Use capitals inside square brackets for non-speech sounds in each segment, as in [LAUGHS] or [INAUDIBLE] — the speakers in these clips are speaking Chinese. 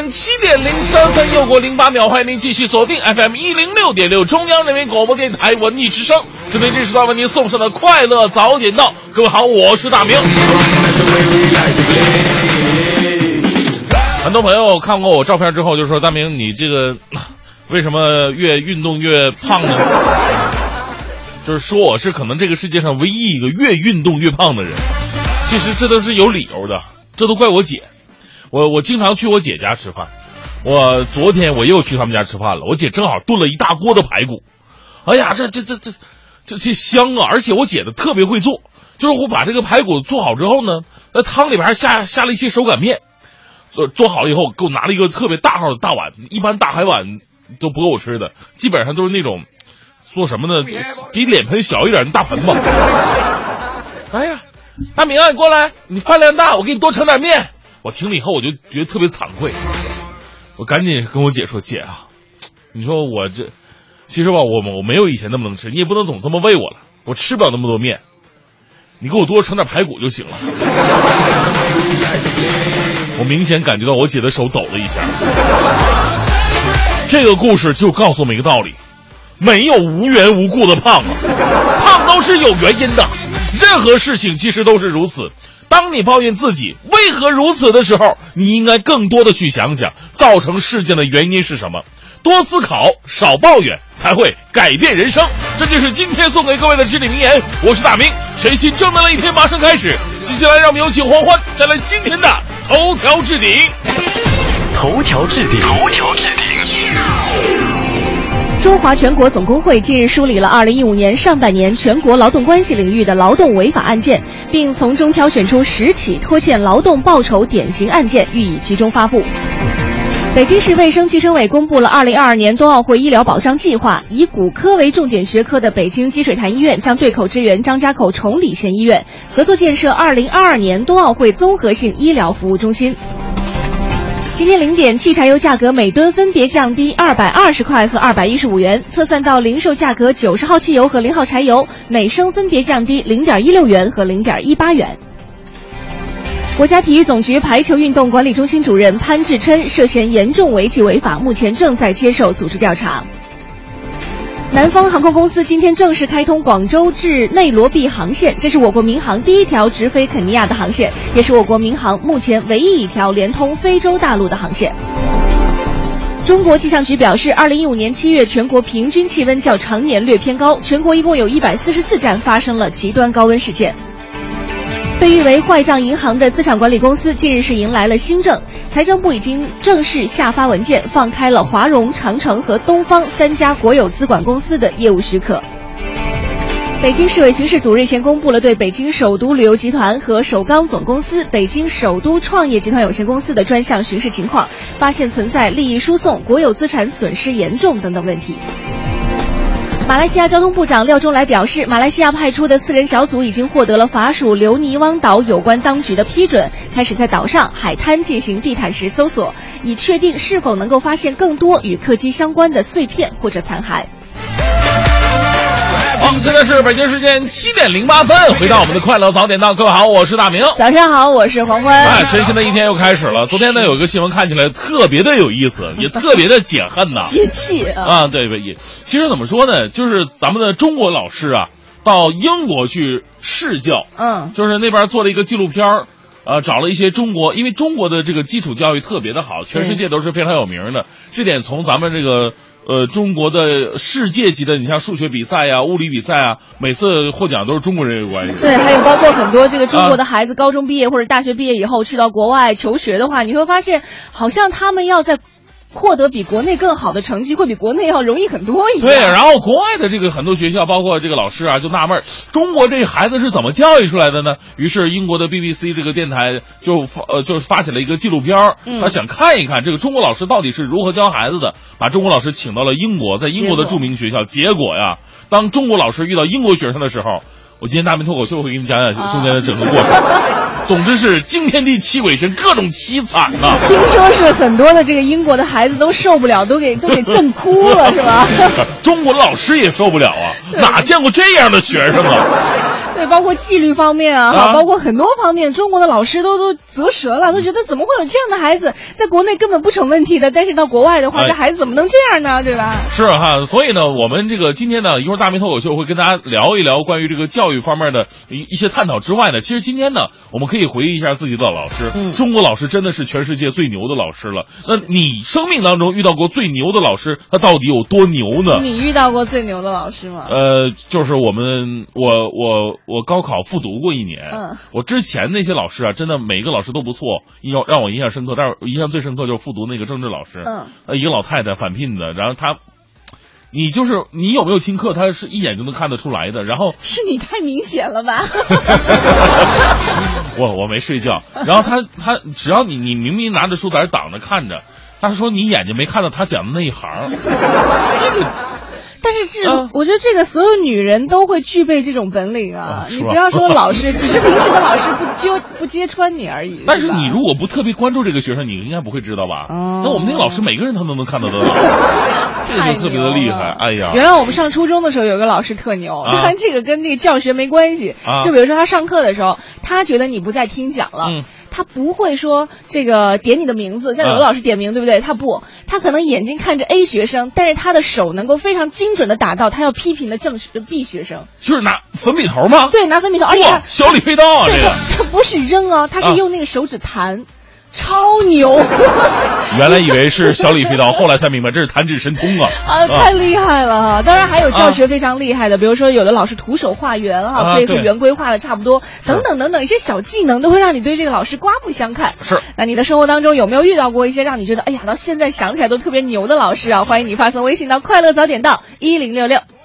北京时间七点零三分，又过零八秒，欢迎您继续锁定 FM 一零六点六中央人民广播电台文艺之声。针对这时段为您送上的快乐早点到，各位好，我是大明。很多朋友看过我照片之后就说：“大明，你这个 [LAUGHS] 为什么越运动越胖呢？”就是说我是可能这个世界上唯一一个越运动越胖的人。其实这都是有理由的，这都怪我姐。我我经常去我姐家吃饭，我昨天我又去他们家吃饭了。我姐正好炖了一大锅的排骨，哎呀，这这这这这这香啊！而且我姐的特别会做，就是我把这个排骨做好之后呢，那汤里边还下下了一些手擀面，做做好了以后给我拿了一个特别大号的大碗，一般大海碗都不够我吃的，基本上都是那种做什么呢？比脸盆小一点的大盆吧。[LAUGHS] 哎呀，大明啊，你过来，你饭量大，我给你多盛点面。我听了以后，我就觉得特别惭愧，我赶紧跟我姐说：“姐啊，你说我这，其实吧，我我没有以前那么能吃，你也不能总这么喂我了，我吃不了那么多面，你给我多盛点排骨就行了。[LAUGHS] ”我明显感觉到我姐的手抖了一下。这个故事就告诉我们一个道理：没有无缘无故的胖啊，胖都是有原因的。任何事情其实都是如此。当你抱怨自己为何如此的时候，你应该更多的去想想造成事件的原因是什么，多思考，少抱怨，才会改变人生。这就是今天送给各位的至理名言。我是大明，全新正能量一天马上开始。接下来让我们有请黄欢带来今天的头条置顶。头条置顶，头条置顶。中华全国总工会近日梳理了2015年上半年全国劳动关系领域的劳动违法案件，并从中挑选出十起拖欠劳动报酬典型案件，予以集中发布。北京市卫生计生委公布了2022年冬奥会医疗保障计划，以骨科为重点学科的北京积水潭医院将对口支援张家口崇礼县医院，合作建设2022年冬奥会综合性医疗服务中心。今天零点，汽柴油价格每吨分别降低二百二十块和二百一十五元，测算到零售价格，九十号汽油和零号柴油每升分别降低零点一六元和零点一八元。国家体育总局排球运动管理中心主任潘志琛涉嫌严重违纪违法，目前正在接受组织调查。南方航空公司今天正式开通广州至内罗毕航线，这是我国民航第一条直飞肯尼亚的航线，也是我国民航目前唯一一条连通非洲大陆的航线。中国气象局表示，二零一五年七月全国平均气温较常年略偏高，全国一共有一百四十四站发生了极端高温事件。被誉为坏账银行的资产管理公司近日是迎来了新政，财政部已经正式下发文件，放开了华融、长城和东方三家国有资管公司的业务许可。北京市委巡视组日前公布了对北京首都旅游集团和首钢总公司、北京首都创业集团有限公司的专项巡视情况，发现存在利益输送、国有资产损失严重等等问题。马来西亚交通部长廖中来表示，马来西亚派出的四人小组已经获得了法属留尼汪岛有关当局的批准，开始在岛上海滩进行地毯式搜索，以确定是否能够发现更多与客机相关的碎片或者残骸。好，现在是北京时间七点零八分，回到我们的快乐早点档，各位好，我是大明。早上好，我是黄欢。哎，全新的一天又开始了。昨天呢，有一个新闻看起来特别的有意思，也特别的解恨呐。[LAUGHS] 解气啊！啊，对对，也其实怎么说呢，就是咱们的中国老师啊，到英国去试教，嗯，就是那边做了一个纪录片儿。呃，找了一些中国，因为中国的这个基础教育特别的好，全世界都是非常有名的。这点从咱们这个呃中国的世界级的，你像数学比赛呀、物理比赛啊，每次获奖都是中国人有关系。对，还有包括很多这个中国的孩子，高中毕业或者大学毕业以后去到国外求学的话，你会发现，好像他们要在获得比国内更好的成绩，会比国内要容易很多一样。对，然后国外的这个很多学校，包括这个老师啊，就纳闷儿，中国这孩子是怎么教育出来的呢？于是英国的 BBC 这个电台就发呃就发起了一个纪录片儿，嗯他想看一看这个中国老师到底是如何教孩子的，把中国老师请到了英国，在英国的著名学校。结果呀，当中国老师遇到英国学生的时候，我今天大明脱口秀会给你们讲讲中间的整个过程。[LAUGHS] 总之是惊天地泣鬼神，各种凄惨呐、听说是很多的这个英国的孩子都受不了，都给都给 [LAUGHS] 震哭了，是吧？中国老师也受不了啊，哪见过这样的学生啊？对，包括纪律方面啊，啊哈，包括很多方面，中国的老师都都啧舌了，都觉得怎么会有这样的孩子，在国内根本不成问题的，但是到国外的话，哎这孩子怎么能这样呢？对吧？是哈，所以呢，我们这个今天呢，一会儿大明脱口秀会跟大家聊一聊关于这个教育方面的一一些探讨之外呢，其实今天呢，我们可以回忆一下自己的老师。嗯中国老师真的是全世界最牛的老师了。那你生命当中遇到过最牛的老师，他到底有多牛呢？你遇到过最牛的老师吗？呃，就是我们，我我我高考复读过一年，嗯我之前那些老师啊，真的每一个老师都不错，印象让我印象深刻。但是印象最深刻就是复读那个政治老师，嗯，呃，一个老太太返聘的，然后她，你就是你有没有听课，他是一眼就能看得出来的。然后是你太明显了吧？我我没睡觉，然后他他只要你你明明拿着书在那儿挡着看着，他说你眼睛没看到他讲的那一行，这个但是这啊我觉得这个所有女人都会具备这种本领啊！啊你不要说老师，[LAUGHS] 只是平时的老师不揭不揭穿你而已。[LAUGHS] 但是你如果不特别关注这个学生，你应该不会知道吧？哦那我们那个老师每个人他都能看得到，[LAUGHS] 这个太就特别的厉害。哎呀，原来我们上初中的时候有个老师特牛，啊当然这个跟那个教学没关系。啊就比如说他上课的时候，他觉得你不再听讲了。嗯他不会说这个点你的名字，像有的啊老师点名，对不对？他不，他可能眼睛看着 A 学生，但是他的手能够非常精准的打到他要批评的正 B 学生。就是拿粉笔头吗？对，拿粉笔头，而且，小李飞刀啊，这个他他不是扔啊，他啊是用那个手指弹，超牛。[LAUGHS] 原来以为是小李飞刀，[LAUGHS] 后来才明白这是弹指神通啊！啊，太厉害了哈！当然还有教学非常厉害的，比如说有的老师徒手画圆哈，啊可以和圆规画的差不多，等等等等一些小技能，都会让你对这个老师刮目相看。是那你的生活当中有没有遇到过一些让你觉得哎呀，到现在想起来都特别牛的老师啊？欢迎你发送微信到快乐早点到一零六六。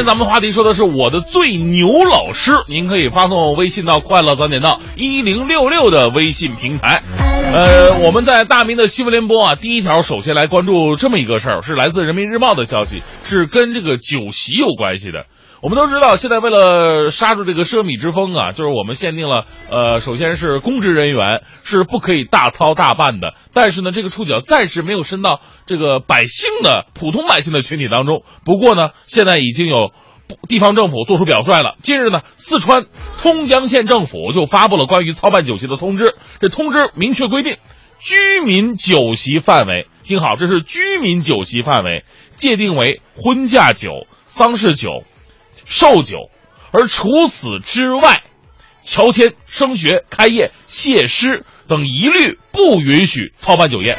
天咱们话题说的是我的最牛老师，您可以发送微信到快乐早点到一零六六的微信平台。呃，我们在大明的新闻联播啊，第一条首先来关注这么一个事儿，是来自人民日报的消息，是跟这个酒席有关系的。我们都知道，现在为了刹住这个奢靡之风啊，就是我们限定了，呃，首先是公职人员是不可以大操大办的，但是呢，这个触角暂时没有伸到这个百姓的普通百姓的群体当中。不过呢，现在已经有地方政府做出表率了。近日呢，四川通江县政府就发布了关于操办酒席的通知，这通知明确规定，居民酒席范围，听好，这是居民酒席范围，界定为婚嫁酒、丧事酒。寿酒，而除此之外，乔迁、升学、开业、谢师等一律不允许操办酒宴。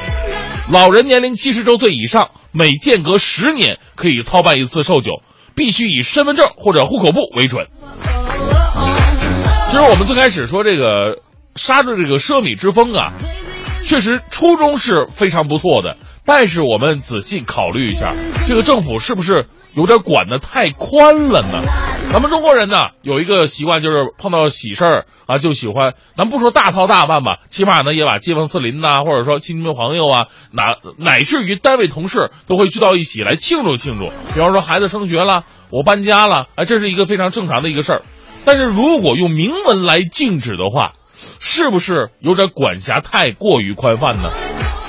老人年龄七十周岁以上，每间隔十年可以操办一次寿酒，必须以身份证或者户口簿为准。其实我们最开始说这个刹住这个奢靡之风啊，确实初衷是非常不错的，但是我们仔细考虑一下，这个政府是不是有点管得太宽了呢？咱们中国人呢有一个习惯，就是碰到喜事儿啊，就喜欢，咱不说大操大办吧，起码呢也把街坊四邻呐、或者说亲戚朋友啊，哪乃至于单位同事都会聚到一起来庆祝庆祝。比方说孩子升学了，我搬家了，哎，这是一个非常正常的一个事儿。但是如果用明文来禁止的话，是不是有点管辖太过于宽泛呢？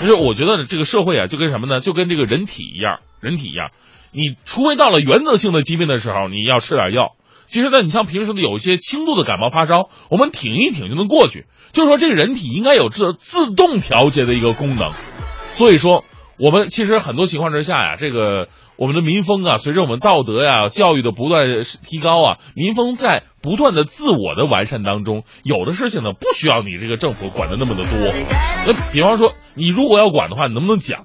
就是我觉得这个社会啊，就跟什么呢？就跟这个人体一样，人体一样，你除非到了原则性的疾病的时候，你要吃点药。其实呢，你像平时的有一些轻度的感冒发烧，我们挺一挺就能过去。就是说，这个人体应该有自自动调节的一个功能。所以说，我们其实很多情况之下呀，这个我们的民风啊，随着我们道德呀、教育的不断提高啊，民风在不断的自我的完善当中，有的事情呢不需要你这个政府管的那么的多。那比方说，你如果要管的话，你能不能讲？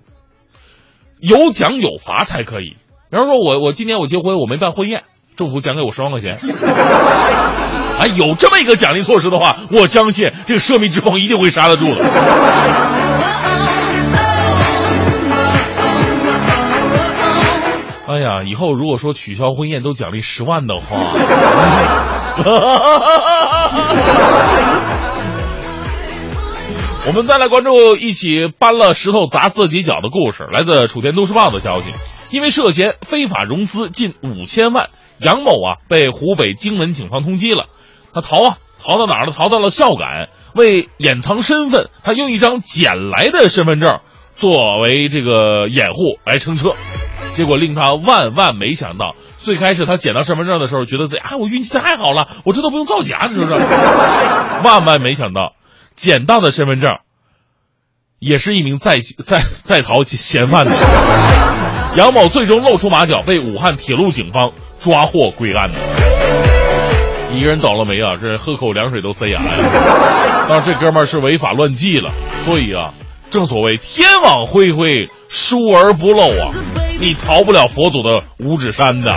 有奖有罚才可以。比方说我我今年我结婚我没办婚宴，政府奖给我十万块钱。[LAUGHS] 哎，有这么一个奖励措施的话，我相信这个奢靡之风一定会刹得住的。哎呀，以后如果说取消婚宴都奖励十万的话，[LAUGHS] 我们再来关注一起搬了石头砸自己脚的故事。来自楚天都市报的消息，因为涉嫌非法融资近五千万，杨某啊被湖北荆门警方通缉了。他逃啊，逃到哪儿了？逃到了孝感。为掩藏身份，他用一张捡来的身份证作为这个掩护来乘车。结果令他万万没想到，最开始他捡到身份证的时候，觉得自己啊，我运气太好了，我这都不用造假，是不是？[LAUGHS] 万万没想到，捡到的身份证也是一名在在在逃嫌犯的杨某，最终露出马脚，被武汉铁路警方抓获归案的。一个人倒了霉啊，这喝口凉水都塞牙呀！但是这哥们儿是违法乱纪了，所以啊，正所谓天网恢恢，疏而不漏啊。你逃不了佛祖的五指山的。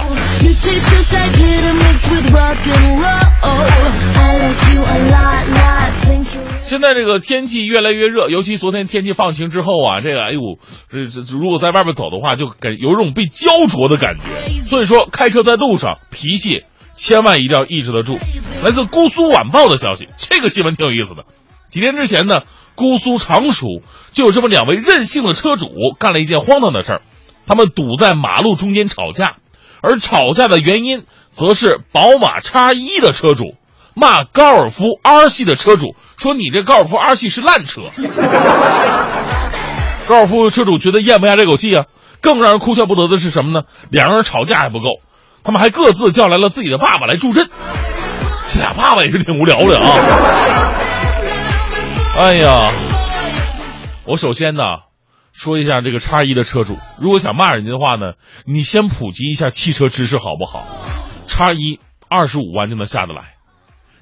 现在这个天气越来越热，尤其昨天天气放晴之后啊，这个哎呦，这这如果在外边走的话，就感有种被焦灼的感觉。所以说，开车在路上脾气千万一定要抑制得住。来自姑苏晚报的消息，这个新闻挺有意思的。几天之前呢，姑苏常熟就有这么两位任性的车主干了一件荒唐的事儿。他们堵在马路中间吵架，而吵架的原因则是宝马叉一的车主骂高尔夫 R 系的车主说：“你这高尔夫 R 系是烂车。[LAUGHS] ”高尔夫车主觉得咽不下这口气啊！更让人哭笑不得的是什么呢？两人吵架还不够，他们还各自叫来了自己的爸爸来助阵。这俩爸爸也是挺无聊的啊！[LAUGHS] 哎呀，我首先呢。说一下这个叉一的车主，如果想骂人家的话呢，你先普及一下汽车知识好不好？叉一二十五万就能下得来，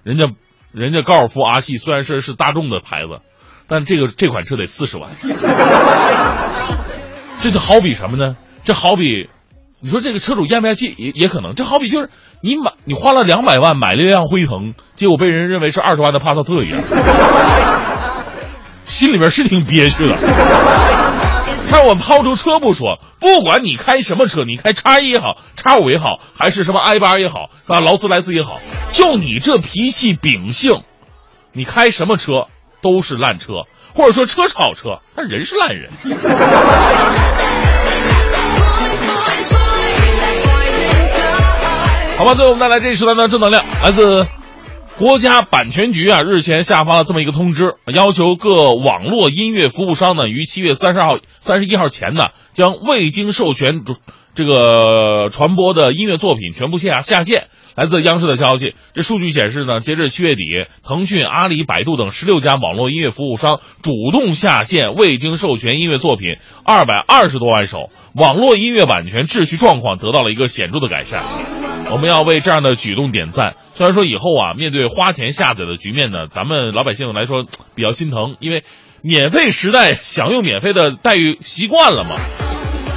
人家人家高尔夫 R 系虽然是是大众的牌子，但这个这款车得四十万，[LAUGHS] 这就好比什么呢？这好比你说这个车主咽不下气也也可能，这好比就是你买你花了两百万买了一辆辉腾，结果被人认为是二十万的帕萨特一样，[LAUGHS] 心里边是挺憋屈的。看我抛出车不说，不管你开什么车，你开叉一也好，叉五也好，还是什么 i 八也好，啊，劳斯莱斯也好，就你这脾气秉性，你开什么车都是烂车，或者说车是好车，但人是烂人。好吧，最后我们带来这一时段的正能量，来自。国家版权局啊，日前下发了这么一个通知，要求各网络音乐服务商呢，于七月三十号、三十一号前呢，将未经授权这个传播的音乐作品全部下下线。来自央视的消息，这数据显示呢，截至七月底，腾讯、阿里、百度等十六家网络音乐服务商主动下线未经授权音乐作品二百二十多万首，网络音乐版权秩序状况得到了一个显著的改善。我们要为这样的举动点赞。虽然说以后啊，面对花钱下载的局面呢，咱们老百姓来说比较心疼，因为免费时代享用免费的待遇习惯了嘛。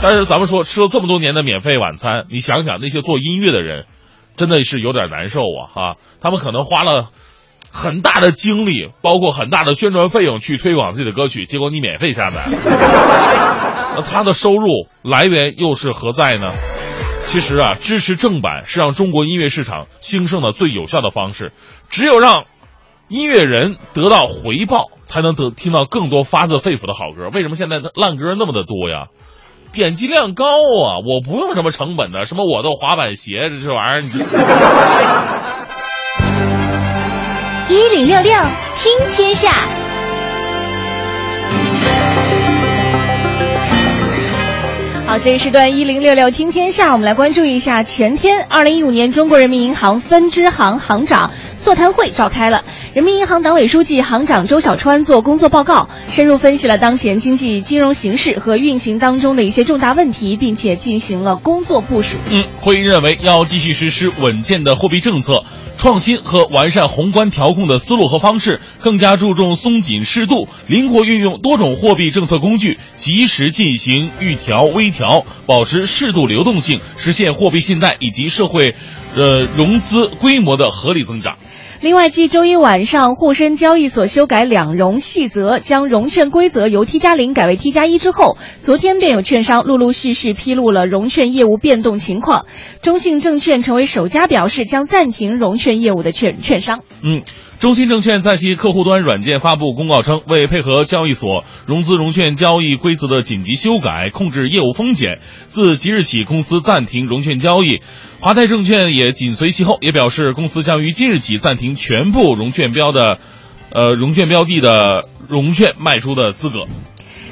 但是咱们说吃了这么多年的免费晚餐，你想想那些做音乐的人，真的是有点难受啊！哈，他们可能花了很大的精力，包括很大的宣传费用去推广自己的歌曲，结果你免费下载，[LAUGHS] 那他的收入来源又是何在呢？其实啊，支持正版是让中国音乐市场兴盛的最有效的方式。只有让音乐人得到回报，才能得听到更多发自肺腑的好歌。为什么现在的烂歌那么的多呀？点击量高啊！我不用什么成本的，什么我的滑板鞋这这玩意儿，你 [LAUGHS] 一零六六听天下。好，这一时段一零六六听天下，我们来关注一下前天二零一五年中国人民银行分支行行长座谈会召开了。人民银行党委书记、行长周小川做工作报告，深入分析了当前经济金融形势和运行当中的一些重大问题，并且进行了工作部署。嗯，会议认为要继续实施稳健的货币政策，创新和完善宏观调控的思路和方式，更加注重松紧适度，灵活运用多种货币政策工具，及时进行预调、微调，保持适度流动性，实现货币信贷以及社会，呃融资规模的合理增长。另外，继周一晚上沪深交易所修改两融细则，将融券规则由 T 加零改为 T 加一之后，昨天便有券商陆陆续续披露了融券业务变动情况。中信证券成为首家表示将暂停融券业务的券券商。嗯。中信证券在其客户端软件发布公告称，为配合交易所融资融券交易规则的紧急修改，控制业务风险，自即日起，公司暂停融券交易。华泰证券也紧随其后，也表示公司将于今日起暂停全部融券标的，呃，融券标的的融券卖出的资格。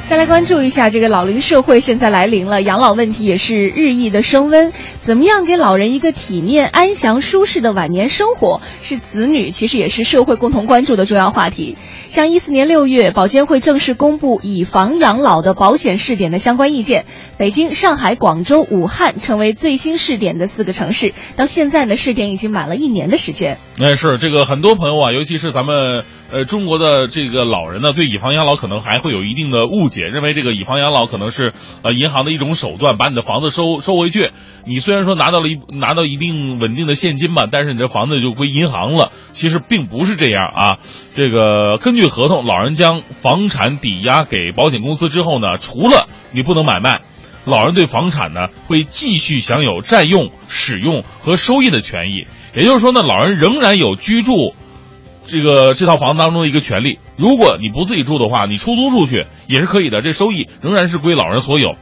再来关注一下这个老龄社会现在来临了，养老问题也是日益的升温。怎么样给老人一个体面、安详、舒适的晚年生活，是子女其实也是社会共同关注的重要话题。像一四年六月，保监会正式公布以房养老的保险试点的相关意见，北京、上海、广州、武汉成为最新试点的四个城市。到现在呢，试点已经满了一年的时间。哎，是这个很多朋友啊，尤其是咱们呃中国的这个老人呢，对以房养老可能还会有一定的误解。认为这个以房养老可能是呃银行的一种手段，把你的房子收收回去。你虽然说拿到了一拿到一定稳定的现金吧，但是你这房子就归银行了。其实并不是这样啊。这个根据合同，老人将房产抵押给保险公司之后呢，除了你不能买卖，老人对房产呢会继续享有占用、使用和收益的权益。也就是说呢，老人仍然有居住。这个这套房子当中的一个权利，如果你不自己住的话，你出租出去也是可以的，这收益仍然是归老人所有，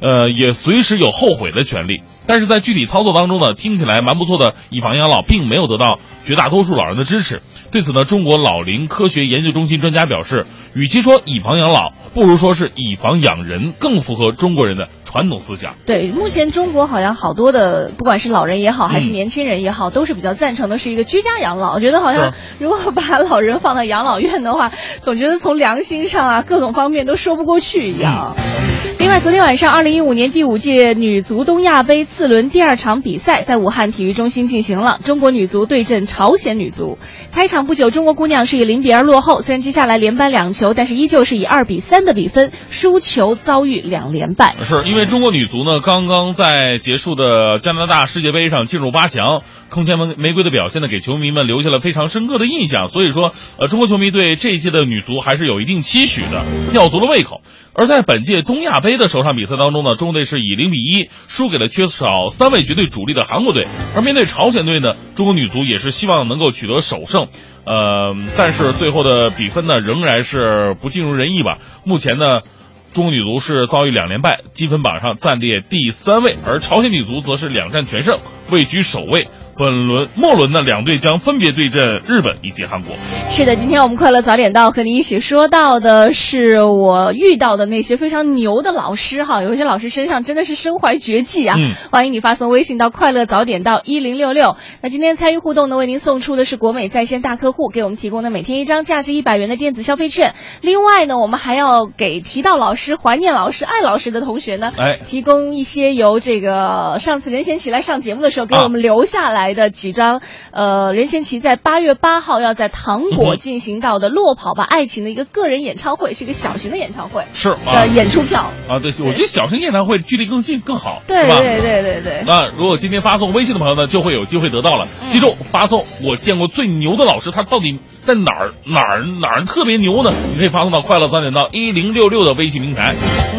呃，也随时有后悔的权利。但是在具体操作当中呢，听起来蛮不错的以房养老，并没有得到绝大多数老人的支持。对此呢，中国老龄科学研究中心专家表示，与其说以房养老，不如说是以房养人，更符合中国人的传统思想。对，目前中国好像好多的，不管是老人也好，还是年轻人也好，都是比较赞成的是一个居家养老。我觉得好像如果把老人放到养老院的话，总觉得从良心上啊，各种方面都说不过去一样。另外，昨天晚上，二零一五年第五届女足东亚杯次轮第二场比赛在武汉体育中心进行了，中国女足对阵朝鲜女足。开场不久，中国姑娘是以零比二落后，虽然接下来连扳两球，但是依旧是以二比三的比分输球，遭遇两连败。是因为中国女足呢，刚刚在结束的加拿大世界杯上进入八强，铿锵玫玫瑰的表现呢，给球迷们留下了非常深刻的印象。所以说，呃，中国球迷对这一届的女足还是有一定期许的，吊足了胃口。而在本届东亚杯的首场比赛当中呢，中国队是以零比一输给了缺少三位绝对主力的韩国队。而面对朝鲜队呢，中国女足也是希望能够取得首胜，呃，但是最后的比分呢仍然是不尽如人意吧。目前呢，中国女足是遭遇两连败，积分榜上暂列第三位，而朝鲜女足则是两战全胜，位居首位。本轮末轮呢，两队将分别对阵日本以及韩国。是的，今天我们快乐早点到和你一起说到的是我遇到的那些非常牛的老师哈，有一些老师身上真的是身怀绝技啊！嗯欢迎你发送微信到快乐早点到一零六六。那今天参与互动呢，为您送出的是国美在线大客户给我们提供的每天一张价值一百元的电子消费券。另外呢，我们还要给提到老师、怀念老师、爱老师的同学呢，哎提供一些由这个上次任贤齐来上节目的时候给啊我们留下来的几张，呃，任贤齐在八月八号要在糖果进行到的《落跑吧爱情》的一个个人演唱会，是一个小型的演唱会是啊的演出票。啊，对，我觉得小型演唱会距离更近更好，对吧？对对对对。那如果今天发送微信的朋友呢，就会有机会得到了。嗯记住，发送我见过最牛的老师，他到底在哪儿哪儿哪儿特别牛呢？你可以发送到快乐早点到一零六六的微信平台。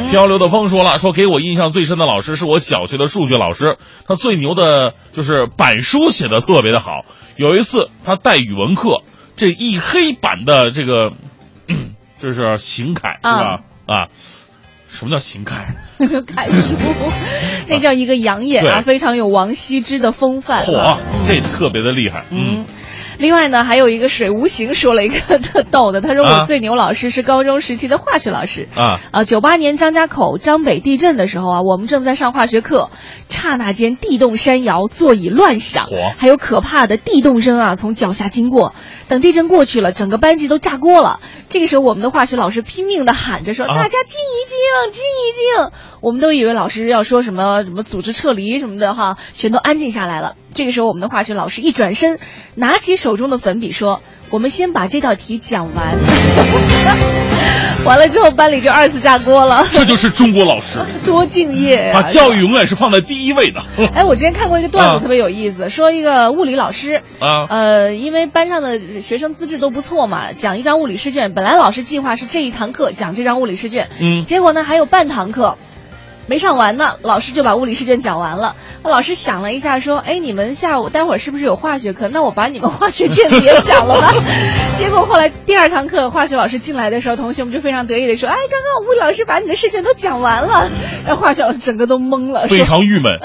漂流的风说了，说给我印象最深的老师是我小学的数学老师，他最牛的就是板书写的特别的好。有一次他带语文课，这一黑板的这个，[CLEARS THROAT] 嗯这是行楷是吧？啊，什么叫行楷？[LAUGHS] [LAUGHS] 楷书，那叫一个养眼啊，对非常有王羲之的风范。嚯，这特别的厉害。嗯。另外呢，还有一个水无形说了一个特 [LAUGHS] 逗的，他说啊。我最牛老师是高中时期的化学老师。啊。啊，九八年张家口张北地震的时候啊，我们正在上化学课，刹那间地动山摇，座椅乱响，还有可怕的地动声啊从脚下经过。等地震过去了，整个班级都炸锅了。这个时候，我们的化学老师拼命的喊着说：“啊大家静一静，静一静。”我们都以为老师要说什么什么组织撤离什么的哈，全都安静下来了。这个时候，我们的化学老师一转身，拿起手中的粉笔说：“我们先把这道题讲完。” [LAUGHS] 完了之后，班里就二次炸锅了，这就是中国老师，[LAUGHS] 多敬业把啊！教育永远是放在第一位的。[LAUGHS] 哎，我之前看过一个段啊子，特别有意思，说一个物理老师，啊呃，因为班上的学生资质都不错嘛，讲一张物理试卷，本来老师计划是这一堂课讲这张物理试卷，嗯结果呢还有半堂课。没上完呢，老师就把物理试卷讲完了。那老师想了一下，说：“哎，你们下午待会儿是不是有化学课？那我把你们化学卷子也讲了吧。[LAUGHS] ”结果后来第二堂课，化学老师进来的时候，同学们就非常得意的说：“哎，刚刚物理老师把你的试卷都讲完了。”然后化学老师整个都懵了，非常郁闷。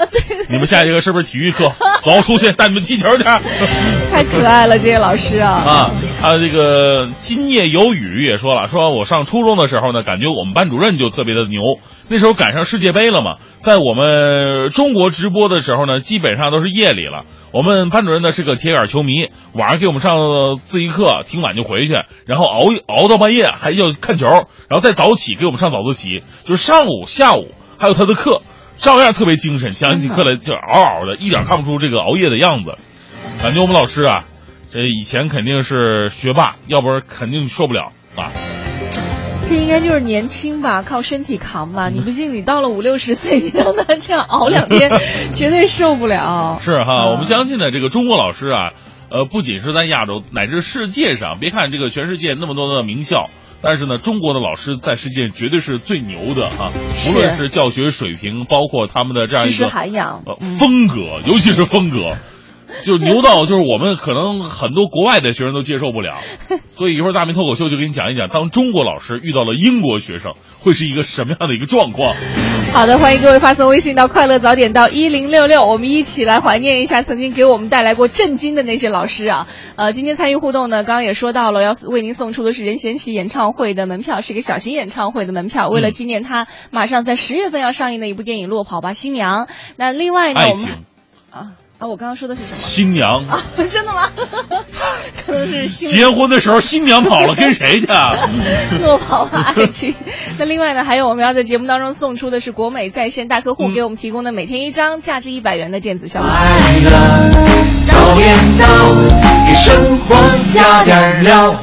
你们下一节课是不是体育课？走出去，带你们踢球去。[LAUGHS] 太可爱了，这些老师啊！啊，还有这个今夜有雨也说了，说我上初中的时候呢，感觉我们班主任就特别的牛。那时候赶上世界杯了嘛，在我们中国直播的时候呢，基本上都是夜里了。我们班主任呢是个铁杆球迷，晚上给我们上自习课，挺晚就回去，然后熬熬到半夜还要看球，然后再早起给我们上早自习，就是上午、下午还有他的课，照样特别精神，讲起课来就嗷嗷的，一点看不出这个熬夜的样子。感觉我们老师啊，这以前肯定是学霸，要不然肯定受不了啊。这应该就是年轻吧，靠身体扛吧。你不信，你到了五六十岁，你让他这样熬两天，[LAUGHS] 绝对受不了。是哈，嗯我们相信呢，这个中国老师啊，呃，不仅是在亚洲，乃至世界上，别看这个全世界那么多的名校，但是呢，中国的老师在世界绝对是最牛的啊！无论是教学水平，包括他们的这样一个涵养，呃风格，尤其是风格。[LAUGHS] 就牛到就是我们可能很多国外的学生都接受不了，[LAUGHS] 所以一会儿大明脱口秀就给你讲一讲，当中国老师遇到了英国学生会是一个什么样的一个状况。好的，欢迎各位发送微信到快乐早点到一零六六，我们一起来怀念一下曾经给我们带来过震惊的那些老师啊。呃，今天参与互动呢，刚刚也说到了，要为您送出的是任贤齐演唱会的门票，是一个小型演唱会的门票。为了纪念他马上在十月份要上映的一部电影《落跑吧新娘》，那另外呢，我们，啊啊，我刚刚说的是什么？新娘，啊，[LAUGHS] 真的吗？[LAUGHS] 可能是新结婚的时候新娘跑了，跟谁去啊？[LAUGHS] 落跑了爱情。那另外呢，还有我们要在节目当中送出的是国美在线大客户给我们提供的每天一张价值一百元的电子小卡。快乐早点到，给生活加点料。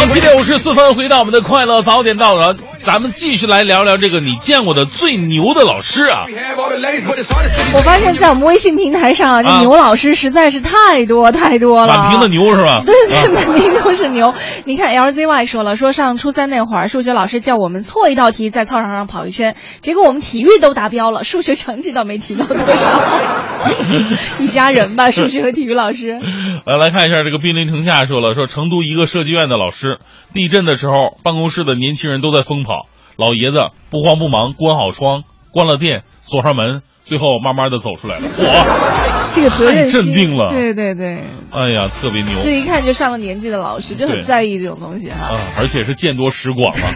好，七点五十四分，回到我们的快乐早点到了，咱们继续来聊聊这个你见过的最牛的老师啊。我发现，在我们微信平台上啊，这啊牛老师实在是太多太多了。满屏的牛是吧？对对，啊满屏都是牛。你看 LZY 说了，说上初三那会儿，数学老师叫我们错一道题，在操场上跑一圈，结果我们体育都达标了，数学成绩倒没提高多少。[LAUGHS] 一家人吧，数学和体育老师。呃，来看一下这个兵临城下说了，说成都一个设计院的老师，地震的时候，办公室的年轻人都在疯跑，老爷子不慌不忙关好窗，关了电，锁上门，最后慢慢的走出来了。[LAUGHS] 哇，这个责任心。镇定了。对对对，哎呀，特别牛。这一看就上了年纪的老师，就很在意这种东西哈。啊！而且是见多识广嘛。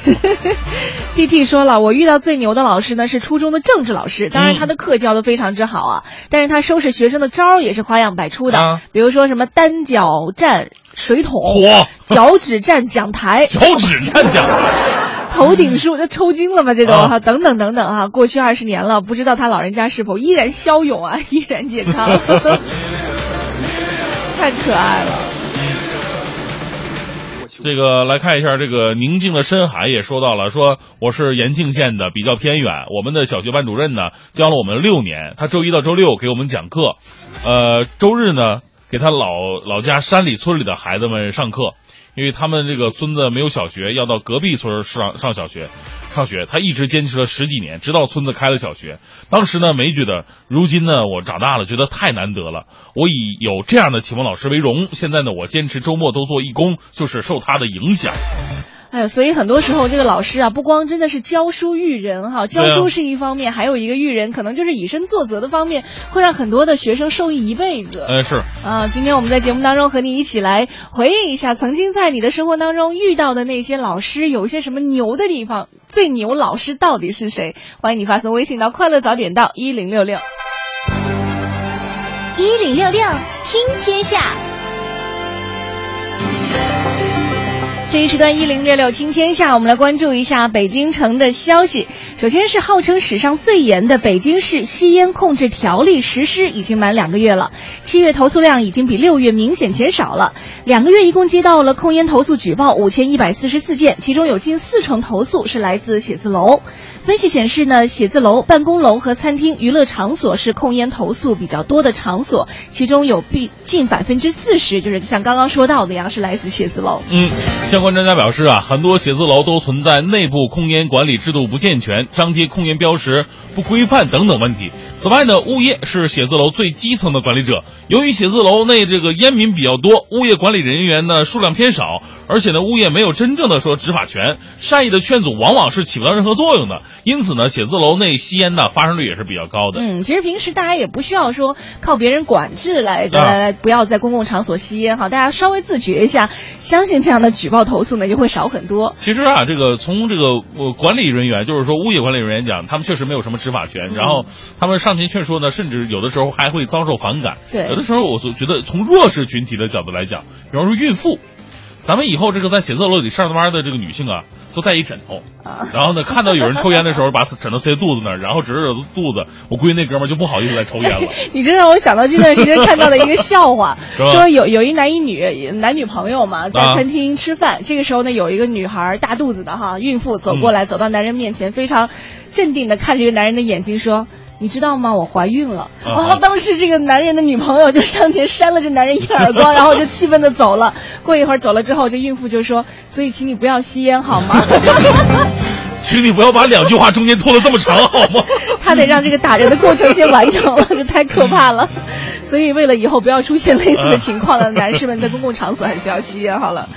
[LAUGHS] DT 说了，我遇到最牛的老师呢是初中的政治老师，当然嗯他的课教的非常之好啊，但是他收拾学生的招儿也是花样百出的，啊。比如说什么单脚站水桶、嚯，脚趾站讲台、[LAUGHS] 脚趾站讲台，头顶树，就抽筋了嘛？这都啊哈、等等等等哈、过去二十年了，不知道他老人家是否依然骁勇啊，[LAUGHS] 依然健康，[LAUGHS] 太可爱了。这个来看一下，这个宁静的深海也说到了，说我是延庆县的，比较偏远。我们的小学班主任呢，教了我们六年，他周一到周六给我们讲课，呃，周日呢给他老老家山里村里的孩子们上课，因为他们这个村子没有小学，要到隔壁村上上小学。上学，他一直坚持了十几年，直到村子开了小学。当时呢没觉得，如今呢我长大了，觉得太难得了。我以有这样的启蒙老师为荣。现在呢，我坚持周末都做义工，就是受他的影响。哎，所以很多时候这个老师啊，不光真的是教书育人哈，教书是一方面，还有一个育人，可能就是以身作则的方面，会让很多的学生受益一辈子。哎，是啊，今天我们在节目当中和你一起来回忆一下，曾经在你的生活当中遇到的那些老师，有一些什么牛的地方？最牛老师到底是谁？欢迎你发送微信到快乐早点到一零六六一零六六听天下。这一时段一零六六听天下，我们来关注一下北京城的消息。首先是号称史上最严的北京市吸烟控制条例实施已经满两个月了，七月投诉量已经比六月明显减少了。两个月一共接到了控烟投诉举报五千一百四十四件，其中有近四成投诉是来自写字楼。分析显示呢，写字楼、办公楼和餐厅、娱乐场所是控烟投诉比较多的场所，其中有近近百分之四十就是像刚刚说到的呀，是来自写字楼。嗯，相关专家表示啊，很多写字楼都存在内部控烟管理制度不健全、张贴控烟标识不规范等等问题。此外呢，物业是写字楼最基层的管理者，由于写字楼内这个烟民比较多，物业管理人员呢数量偏少。而且呢，物业没有真正的说执法权，善意的劝阻往往是起不到任何作用的。因此呢，写字楼内吸烟的发生率也是比较高的。嗯，其实平时大家也不需要说靠别人管制来来来，不要在公共场所吸烟哈，大家稍微自觉一下，相信这样的举报投诉呢就会少很多。其实啊，这个从这个呃管理人员，就是说物业管理人员讲，他们确实没有什么执法权，然后他们上前劝说呢，甚至有的时候还会遭受反感。对，有的时候我觉得从弱势群体的角度来讲，比方说孕妇。咱们以后这个在写字楼里上班的这个女性啊，都带一枕头，然后呢，看到有人抽烟的时候，把枕头塞肚子那儿，然后指着肚子，我估计那哥们就不好意思再抽烟了。[LAUGHS] 你这让我想到这段时间看到的一个笑话，[LAUGHS] 说有有一男一女男女朋友嘛，在餐厅吃饭，这个时候呢，有一个女孩大肚子的哈孕妇走过来，走到男人面前，非常镇定的看着这个男人的眼睛说。你知道吗？我怀孕了。然后当时这个男人的女朋友就上前扇了这男人一耳光，然后就气愤的走了。[LAUGHS] 过一会儿走了之后，这孕妇就说：“所以请你不要吸烟好吗？” [LAUGHS] 请你不要把两句话中间拖得这么长好吗？[LAUGHS] 他得让这个打人的过程先完成了，这太可怕了。所以为了以后不要出现类似的情况呢，男士们在公共场所还是不要吸烟好了。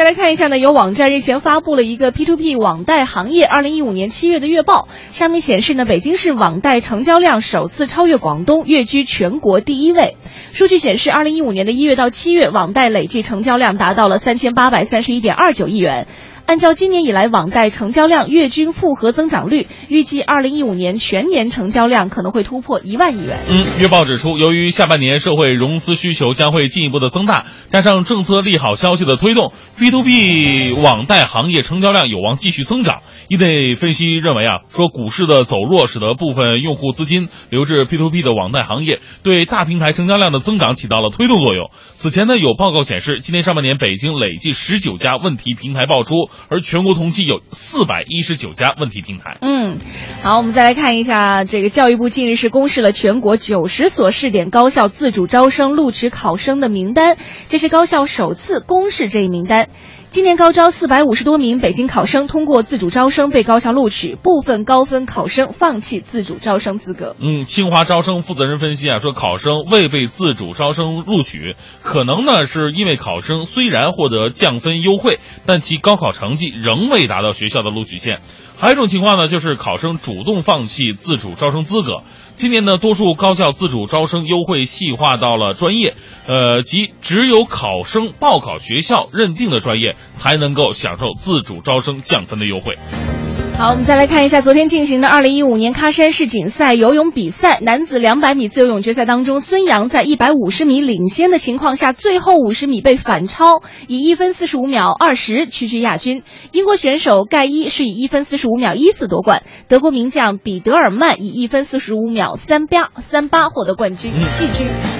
再来看一下呢，有网站日前发布了一个 P2P 网贷行业二零一五年七月的月报，上面显示呢，北京市网贷成交量首次超越广东，跃居全国第一位。数据显示，二零一五年的一月到七月，网贷累计成交量达到了三千八百三十一点二九亿元。按照今年以来网贷成交量月均复合增长率，预计二零一五年全年成交量可能会突破一万亿元。嗯，月报指出，由于下半年社会融资需求将会进一步的增大，加上政策利好消息的推动，P to P 网贷行业成交量有望继续增长。业内分析认为啊，说股市的走弱使得部分用户资金流至 P to P 的网贷行业，对大平台成交量的增长起到了推动作用。此前呢，有报告显示，今年上半年北京累计十九家问题平台爆出。而全国同期有四百一十九家问题平台。嗯，好，我们再来看一下，这个教育部近日是公示了全国九十所试点高校自主招生录取考生的名单，这是高校首次公示这一名单。今年高招四百五十多名北京考生通过自主招生被高校录取，部分高分考生放弃自主招生资格。嗯，清华招生负责人分析啊，说考生未被自主招生录取，可能呢是因为考生虽然获得降分优惠，但其高考成绩仍未达到学校的录取线。还有一种情况呢，就是考生主动放弃自主招生资格。今年呢，多数高校自主招生优惠细化到了专业，呃，即只有考生报考学校认定的专业，才能够享受自主招生降分的优惠。好，我们再来看一下昨天进行的二零一五年喀山世锦赛游泳比赛男子两百米自由泳决赛当中，孙杨在一百五十米领先的情况下，最后五十米被反超，以一分四十五秒二十屈居亚军。英国选手盖伊是以一分四十五秒一四夺冠，德国名将彼得尔曼以一分四十五秒三八三八获得冠军，季军。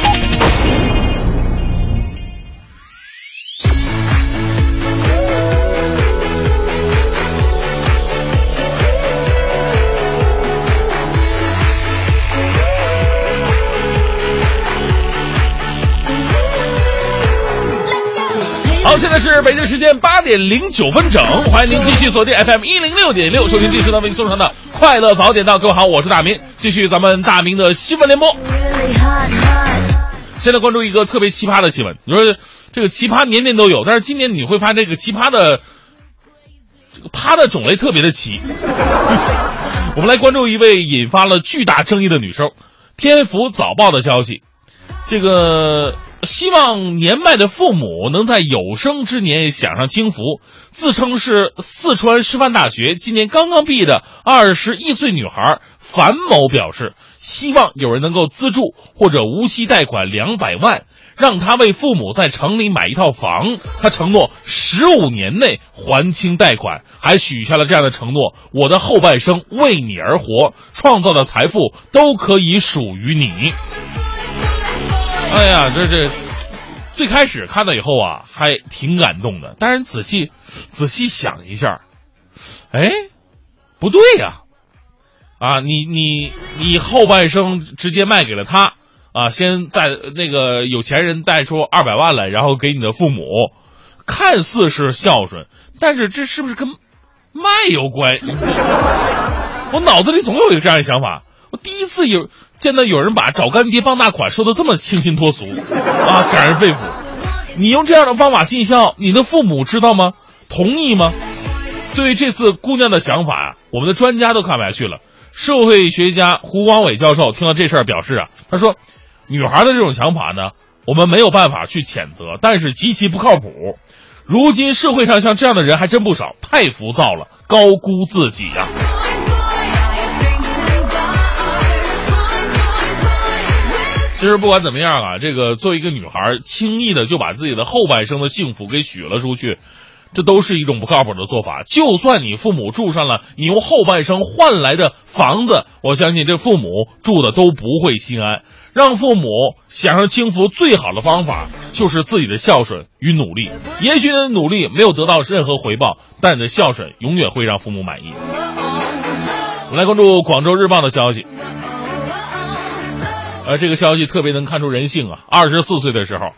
好，现在是北京时间八点零九分整，欢迎您继续锁定 FM 一零六点六，收听这时段为您送上的快乐早点到。各位好，我是大明，继续咱们大明的新闻联播。现在关注一个特别奇葩的新闻，你说这个奇葩年年都有，但是今年你会发现这个奇葩的这个趴的种类特别的奇。[LAUGHS] 我们来关注一位引发了巨大争议的女生，天府早报的消息，这个希望年迈的父母能在有生之年享上清福。自称是四川师范大学今年刚刚毕业的二十一岁女孩樊某表示，希望有人能够资助或者无息贷款两百万，让她为父母在城里买一套房。她承诺十五年内还清贷款，还许下了这样的承诺：我的后半生为你而活，创造的财富都可以属于你。哎呀，这这，最开始看到以后啊，还挺感动的。但是仔细仔细想一下，哎，不对呀、啊，你你你后半生直接卖给了他啊，先在那个有钱人贷出二百万来，然后给你的父母，看似是孝顺，但是这是不是跟卖有关？[LAUGHS] 我脑子里总有一个这样的想法。我第一次有见到有人把找干爹傍大款说的这么清新脱俗啊，感人肺腑。你用这样的方法尽孝，你的父母知道吗？同意吗？对于这次姑娘的想法啊，我们的专家都看不下去了。社会学家胡光伟教授听到这事儿表示啊，他说，女孩的这种想法呢，我们没有办法去谴责，但是极其不靠谱。如今社会上像这样的人还真不少，太浮躁了，高估自己呀、其实不管怎么样啊，这个作为一个女孩，轻易的就把自己的后半生的幸福给许了出去，这都是一种不靠谱的做法。就算你父母住上了你用后半生换来的房子，我相信这父母住的都不会心安。让父母享受幸福最好的方法就是自己的孝顺与努力。也许你的努力没有得到任何回报，但你的孝顺永远会让父母满意。我们来关注广州日报的消息。呃，这个消息特别能看出人性啊！二十四岁的时候，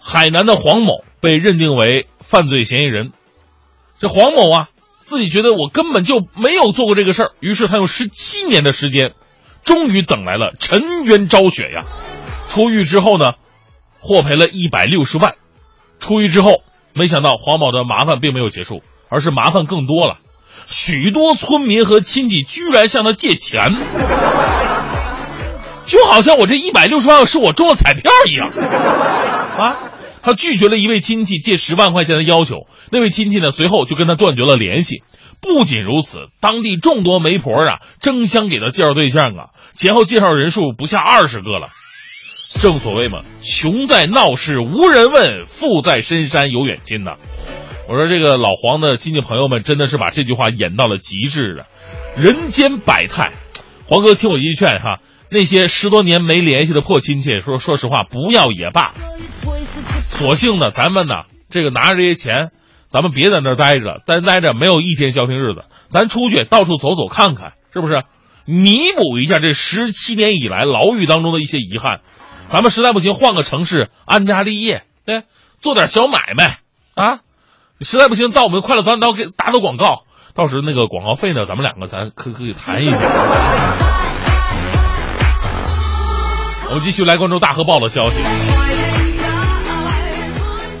海南的黄某被认定为犯罪嫌疑人。这黄某啊，自己觉得我根本就没有做过这个事儿，于是他用十七年的时间，终于等来了沉冤昭雪呀！出狱之后呢，获赔了一百六十万。出狱之后，没想到黄某的麻烦并没有结束，而是麻烦更多了。许多村民和亲戚居然向他借钱。就好像我这一百六十万是我中了彩票一样，[LAUGHS] 啊！他拒绝了一位亲戚借十万块钱的要求，那位亲戚呢随后就跟他断绝了联系。不仅如此，当地众多媒婆啊争相给他介绍对象啊，前后介绍人数不下二十个了。正所谓嘛，穷在闹市无人问，富在深山有远亲呐。我说这个老黄的亲戚朋友们真的是把这句话演到了极致啊！人间百态，黄哥听我一句劝哈。那些十多年没联系的破亲戚，说说实话，不要也罢。索性呢，咱们呢，这个拿着这些钱，咱们别在那待着，咱待着没有一天消停日子，咱出去到处走走看看，是不是？弥补一下这十七年以来牢狱当中的一些遗憾。咱们实在不行，换个城市安家立业，对，做点小买卖啊。实在不行，到我们快乐早点到给打个广告，到时那个广告费呢，咱们两个咱可可以谈一下。我们继续来关注大河报的消息。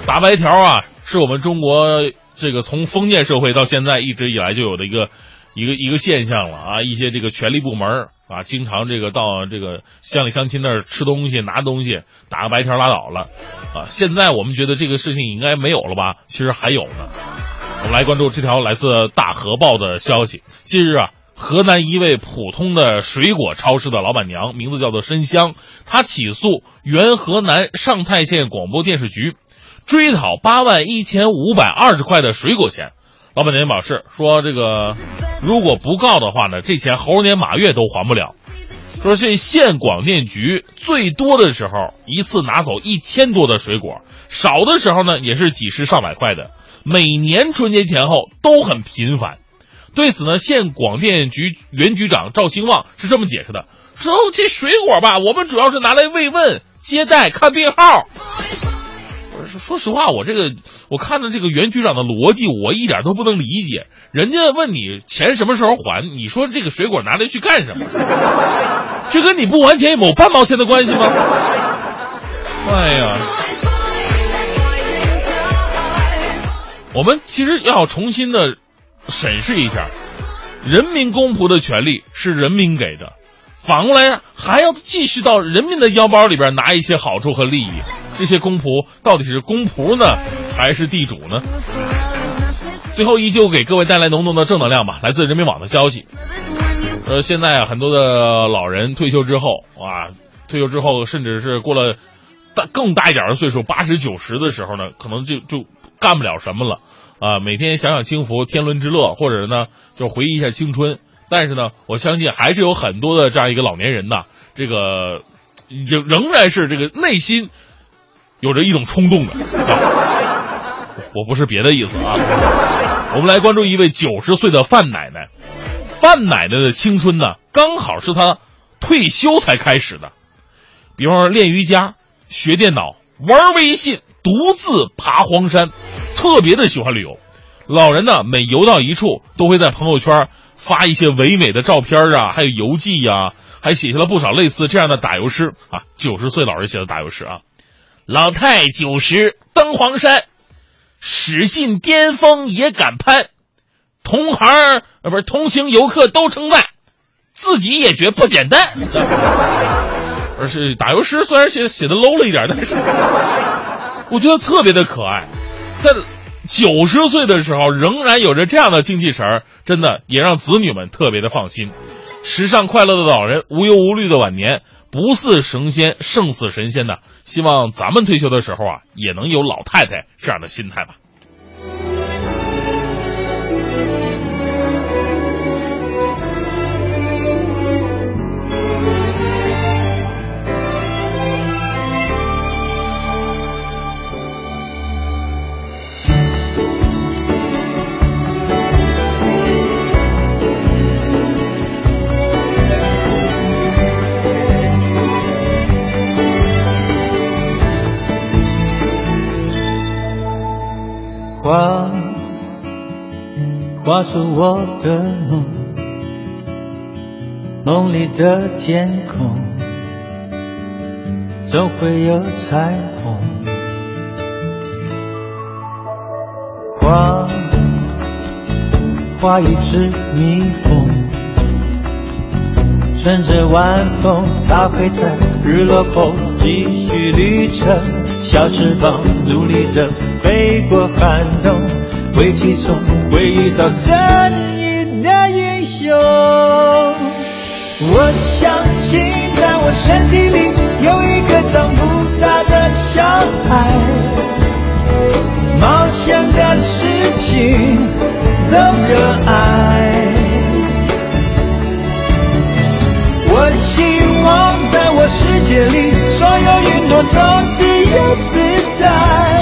打白条啊，是我们中国这个从封建社会到现在一直以来就有的一个一个一个现象了啊。一些这个权力部门啊，经常这个到这个乡里乡亲那儿吃东西、拿东西，打个白条拉倒了啊。现在我们觉得这个事情应该没有了吧？其实还有呢。我们来关注这条来自大河报的消息。近日啊。河南一位普通的水果超市的老板娘，名字叫做申香，她起诉原河南上蔡县广播电视局，追讨八万一千五百二十块的水果钱。老板娘表示说，这个如果不告的话呢，这钱猴年马月都还不了。说这县广电局最多的时候一次拿走一千多的水果，少的时候呢也是几十上百块的，每年春节前后都很频繁。对此呢，县广电局原局长赵兴旺是这么解释的：说这水果吧，我们主要是拿来慰问、接待、看病号。说说实话，我这个我看着这个原局长的逻辑，我一点都不能理解。人家问你钱什么时候还，你说这个水果拿来去干什么？这跟你不还钱有半毛钱的关系吗？哎呀，我们其实要重新的审视一下，人民公仆的权利是人民给的，反过来还要继续到人民的腰包里边拿一些好处和利益。这些公仆到底是公仆呢，还是地主呢？最后依旧给各位带来浓浓的正能量吧。来自人民网的消息，呃，现在，很多的老人退休之后啊，退休之后，甚至是过了大更大一点的岁数，八十九十的时候呢，可能就就干不了什么了啊。每天享享清福、天伦之乐，或者呢，就回忆一下青春。但是呢，我相信还是有很多的这样一个老年人呐，这个仍仍然是这个内心。有着一种冲动的，我不是别的意思啊。我们来关注一位九十岁的范奶奶，范奶奶的青春呢，刚好是她退休才开始的。比方说练瑜伽、学电脑、玩微信、独自爬荒山，特别的喜欢旅游。老人呢，每游到一处，都会在朋友圈发一些唯美的照片啊，还有游记呀，还写下了不少类似这样的打油诗啊。九十岁老人写的打油诗啊。老太九十登黄山，使劲巅峰也敢攀，同行啊不是同行游客都称赞，自己也觉不简单。[LAUGHS] 而是打油诗，虽然写写的 low 了一点，但是我觉得特别的可爱。在九十岁的时候，仍然有着这样的精气神儿，真的也让子女们特别的放心。时尚快乐的老人，无忧无虑的晚年。不似神仙，胜似神仙的。希望咱们退休的时候啊，也能有老太太这样的心态吧。画出我的梦，梦里的天空总会有彩虹。画，画一只蜜蜂，乘着晚风，它会在日落后继续旅程，小翅膀努力的。飞过寒冬，危机中回忆到正义的英雄。我相信，在我身体里有一个长不大的小孩，冒险的事情都热爱。我希望，在我世界里，所有云朵都自由自在。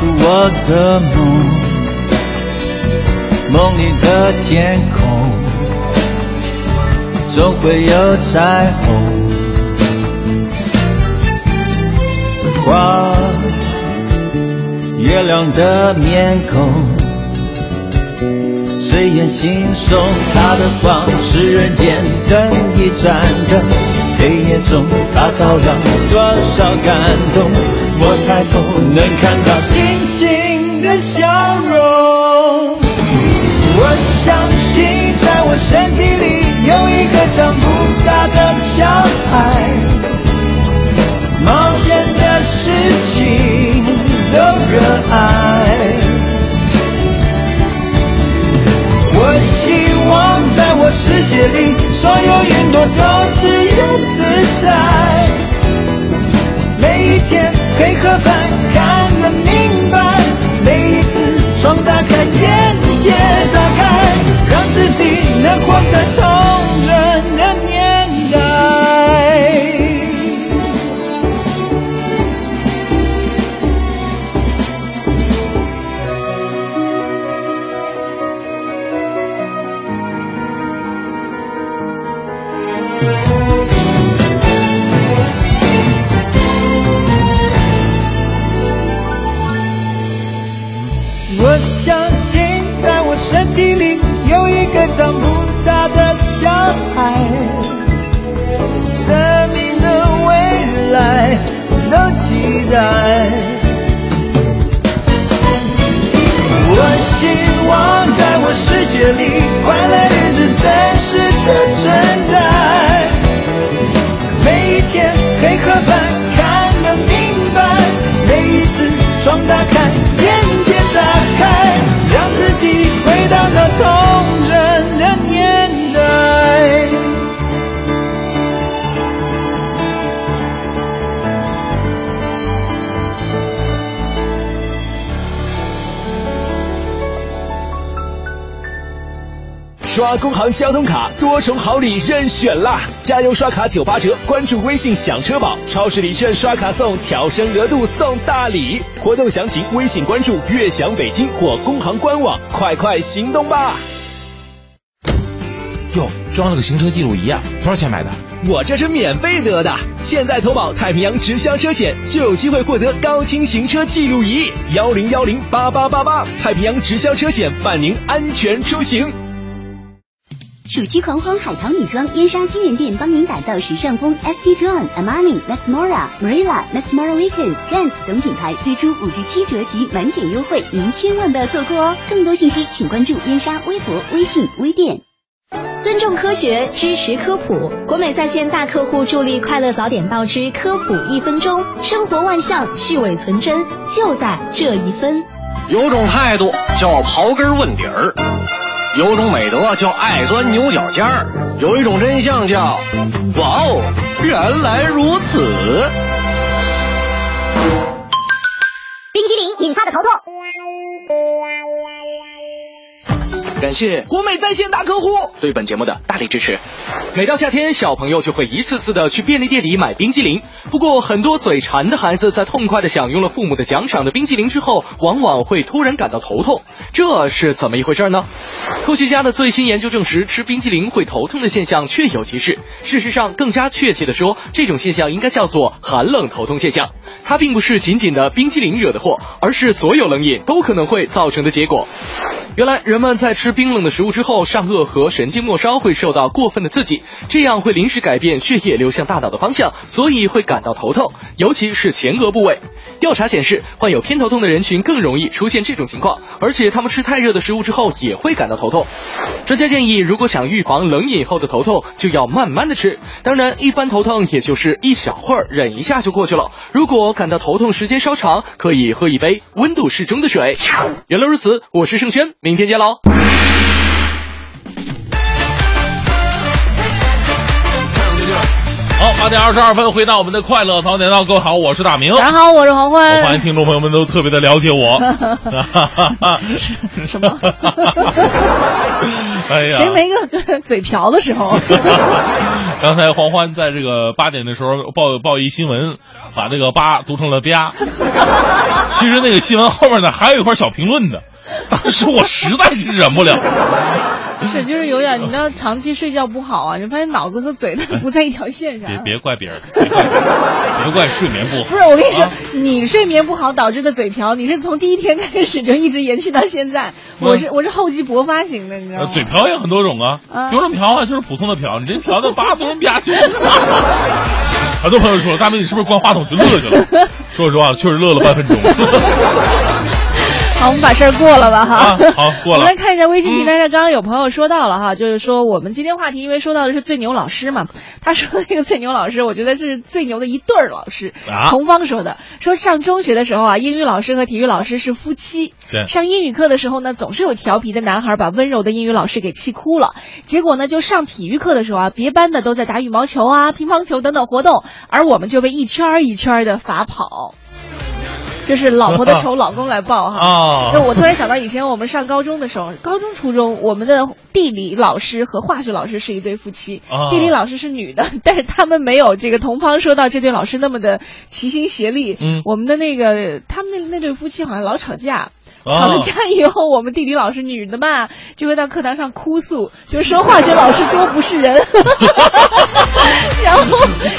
出我的梦，梦里的天空。总会有彩虹，画月亮的面孔，随眼轻送，它的光是人间灯一盏灯，黑夜中它照亮多少感动。我抬头能看到星星的笑容我相信在我身体里有一个长不大的小孩冒险的事情都热爱我希望在我世界里所有云朵都自由自河畔看得明白，每一次窗打开，眼界打开，让自己能活在。夜里快乐一直在刷工行交通卡，多重好礼任选啦！加油刷卡九八折，关注微信享车宝，超市礼券刷卡送，调升额度送大礼。活动详情微信关注“悦享北京”或工行官网，快快行动吧！哟，装了个行车记录仪啊，多少钱买的？我这是免费得的，现在投保太平洋直销车险就有机会获得高清行车记录仪，幺零幺零八八八八，太平洋直销车险伴您安全出行。暑期狂欢海淘女装，燕莎金源店帮您打造时尚风，ST John、Armani、Max Mara、Marilla、Max Mara Weekend、Gant 等品牌推出五至七折及满减优惠，您千万不要错过哦！更多信息请关注燕莎微博、微信、微店。尊重科学，支持科普。国美在线大客户助力快乐早点到之科普一分钟，生活万象，去伪存真，就在这一分。有种态度叫刨根问底儿，有种美德叫爱钻牛角尖儿，有一种真相叫哇哦，原来如此。冰激凌引发的头痛。感谢国美在线大客户对本节目的大力支持。每到夏天，小朋友就会一次次的去便利店里买冰激凌。不过，很多嘴馋的孩子在痛快的享用了父母的奖赏的冰激凌之后，往往会突然感到头痛，这是怎么一回事呢？科学家的最新研究证实，吃冰激凌会头痛的现象确有其事。事实上，更加确切的说，这种现象应该叫做寒冷头痛现象。它并不是仅仅的冰激凌惹的祸，而是所有冷饮都可能会造成的结果。原来，人们在吃冰冷的食物之后，上颚和神经末梢会受到过分的刺激，这样会临时改变血液流向大脑的方向，所以会感到头痛，尤其是前额部位。调查显示，患有偏头痛的人群更容易出现这种情况，而且他们吃太热的食物之后也会感到头痛。专家建议，如果想预防冷饮后的头痛，就要慢慢的吃。当然，一般头痛也就是一小会儿，忍一下就过去了。如果感到头痛时间稍长，可以喝一杯温度适中的水。原来如此，我是盛轩，明天见喽。好，八点二十二分，回到我们的快乐早点到，各位好，我是大明。大家好，我是黄欢。我发现听众朋友们都特别的了解我。[LAUGHS] 什么？[LAUGHS] 哎呀，谁没个嘴瓢的时候？[LAUGHS] 刚才黄欢在这个八点的时候报报一新闻，把这个“八”读成了“吧”。其实那个新闻后面呢还有一块小评论的，[LAUGHS] 当时我实在是忍不了。是，就是有点，你知道，长期睡觉不好啊，你发现脑子和嘴它不在一条线上。别别怪别人，别怪别怪睡眠不好。不是，我跟你说，你睡眠不好导致的嘴瓢，你是从第一天开始就一直延续到现在。我是我是后期勃发型的，你知道吗？嘴瓢也很多种啊，有种瓢啊就是普通的瓢，你这瓢的叭不能吧唧。很多朋友说，大明你是不是关话筒去乐去了？[LAUGHS] 说实话，确实乐了半分钟。好，我们把事儿过了吧，哈。啊、好，过了。我们来看一下微信平台上，刚刚有朋友说到了哈，就是说我们今天话题，因为说到的是最牛老师嘛，他说那个最牛老师，我觉得是最牛的一对儿老师。啊。童芳说的，说上中学的时候啊，英语老师和体育老师是夫妻。对。上英语课的时候呢，总是有调皮的男孩把温柔的英语老师给气哭了。结果呢，就上体育课的时候啊，别班的都在打羽毛球啊、乒乓球等等活动，而我们就被一圈一圈的罚跑。就是老婆的 [LAUGHS] 仇，老公来报哈。啊！那我突然想到，以前我们上高中的时候，高中、初中，我们的地理老师和化学老师是一对夫妻。啊、地理老师是女的，但是他们没有这个同方说到这对老师那么的齐心协力。嗯，我们的那个他们那那对夫妻好像老吵架。吵了架以后，我们地理老师女的嘛，就会到课堂上哭诉，就说化学老师多不是人。[LAUGHS] 然后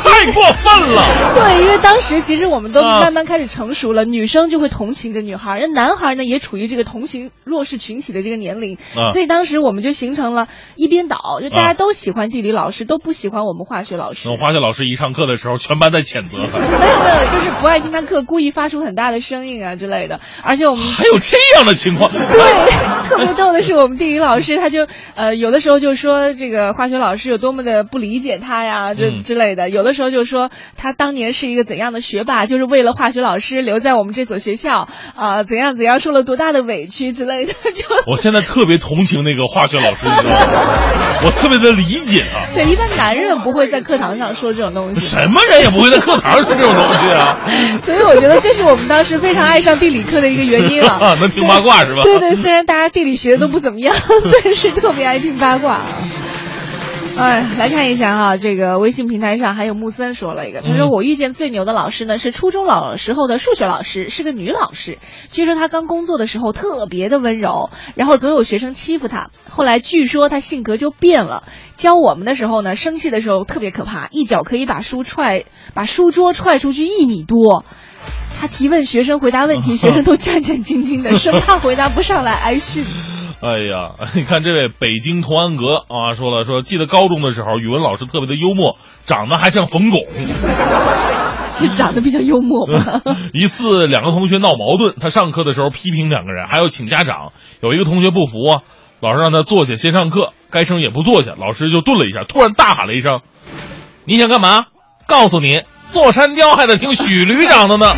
太过分了。对，因为当时其实我们都慢慢开始成熟了，女生就会同情着女孩，那男孩呢也处于这个同情弱势群体的这个年龄，啊、所以当时我们就形成了一边倒，就大家都喜欢地理老师，都不喜欢我们化学老师。那化学老师一上课的时候，全班在谴责他。没有没有，就是不爱听他课，故意发出很大的声音啊之类的，而且我们还有这样的情况。对，[LAUGHS] 特别逗的是，我们地理老师他就呃有的时候就说这个化学老师有多么的不理解他呀，这之类的；有的时候就就说他当年是一个怎样的学霸，就是为了化学老师留在我们这所学校啊、怎样怎样受了多大的委屈之类的，[LAUGHS] 就我现在特别同情那个化学老师，你知道吗？[LAUGHS] 我特别的理解他。对一般男人不会在课堂上说这种东西。什么人也不会在课堂上说这种东西啊！所以我觉得这是我们当时非常爱上地理课的一个原因啊。能听八卦是吧？对对，虽然大家地理学的都不怎么样，[LAUGHS] 但是特别爱听八卦啊。哎，来看一下哈，这个微信平台上还有木森说了一个，他说嗯我遇见最牛的老师呢是初中老时候的数学老师，是个女老师。据说她刚工作的时候特别的温柔，然后总有学生欺负她。后来据说她性格就变了，教我们的时候呢，生气的时候特别可怕，一脚可以把书踹，把书桌踹出去一米多。他提问学生回答问题，[LAUGHS] 学生都战战兢兢的，生怕回答不上来挨训。[LAUGHS] 哎呀，[LAUGHS] 你看这位北京童安格啊，说了说，记得高中的时候，语文老师特别的幽默，长得还像冯巩。是长得比较幽默吗？一次两个同学闹矛盾，他上课的时候批评两个人，还要请家长。有一个同学不服啊，老师让他坐下先上课，该生也不坐下，老师就顿了一下，突然大喊了一声：“你想干嘛？告诉你，坐山雕还得听许旅长的呢。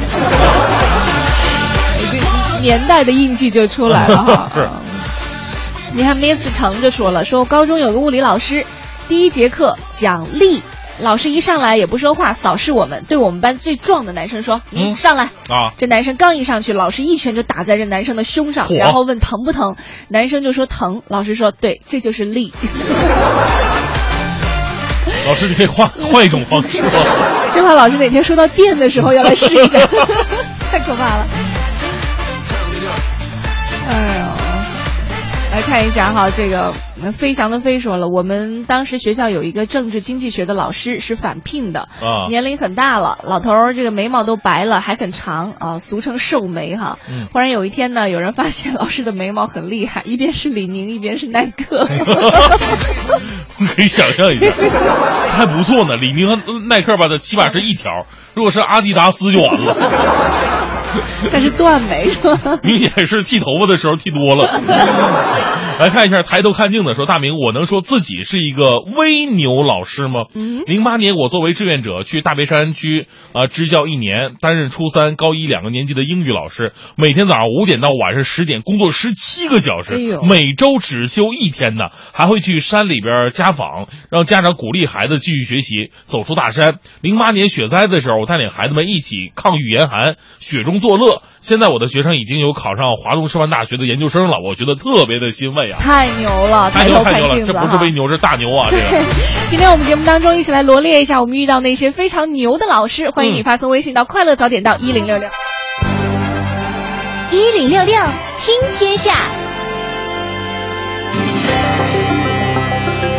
年代的印记就出来了哈。[LAUGHS] 是，你看 Mr. 腾就说了，说我高中有个物理老师，第一节课讲力，老师一上来也不说话，扫视我们，对我们班最壮的男生说：“你嗯上来。”啊，这男生刚一上去，老师一拳就打在这男生的胸上，然后问疼不疼，男生就说疼，老师说对，这就是力。[LAUGHS] [LAUGHS] 老师，你可以换换一种方式吗？就怕老师哪天说到电的时候要来试一下，[LAUGHS] 太可怕了。哎呦，来看一下哈，这个呃飞翔的飞说了，我们当时学校有一个政治经济学的老师是返聘的，啊年龄很大了，老头儿这个眉毛都白了，还很长啊，俗称瘦眉哈。嗯忽然有一天呢，有人发现老师的眉毛很厉害，一边是李宁，一边是耐克。可以想象一下，还不错呢。李宁和耐克吧，它起码是一条，如果是阿迪达斯就完了。[LAUGHS] 但是断眉是吧？[LAUGHS] 明显是剃头发的时候剃多了。[LAUGHS] [LAUGHS] 来看一下抬头看镜的说，大明，我能说自己是一个微牛老师吗？零八年我作为志愿者去大别山区啊、支教一年，担任初三、高一两个年级的英语老师，每天早上五点到晚上十点工作十七个小时，哎每周只休一天呢，还会去山里边家访，让家长鼓励孩子继续学习，走出大山。零八年雪灾的时候，我带领孩子们一起抗御严寒，雪中作乐。现在我的学生已经有考上华东师范大学的研究生了，我觉得特别的欣慰啊！太牛了，太抬头牛太牛了，看镜子。这不是微牛，这是大牛啊！这个。[LAUGHS] 今天我们节目当中一起来罗列一下我们遇到那些非常牛的老师，欢迎你发送微信到快乐早点到一零六六。一零六六听天下，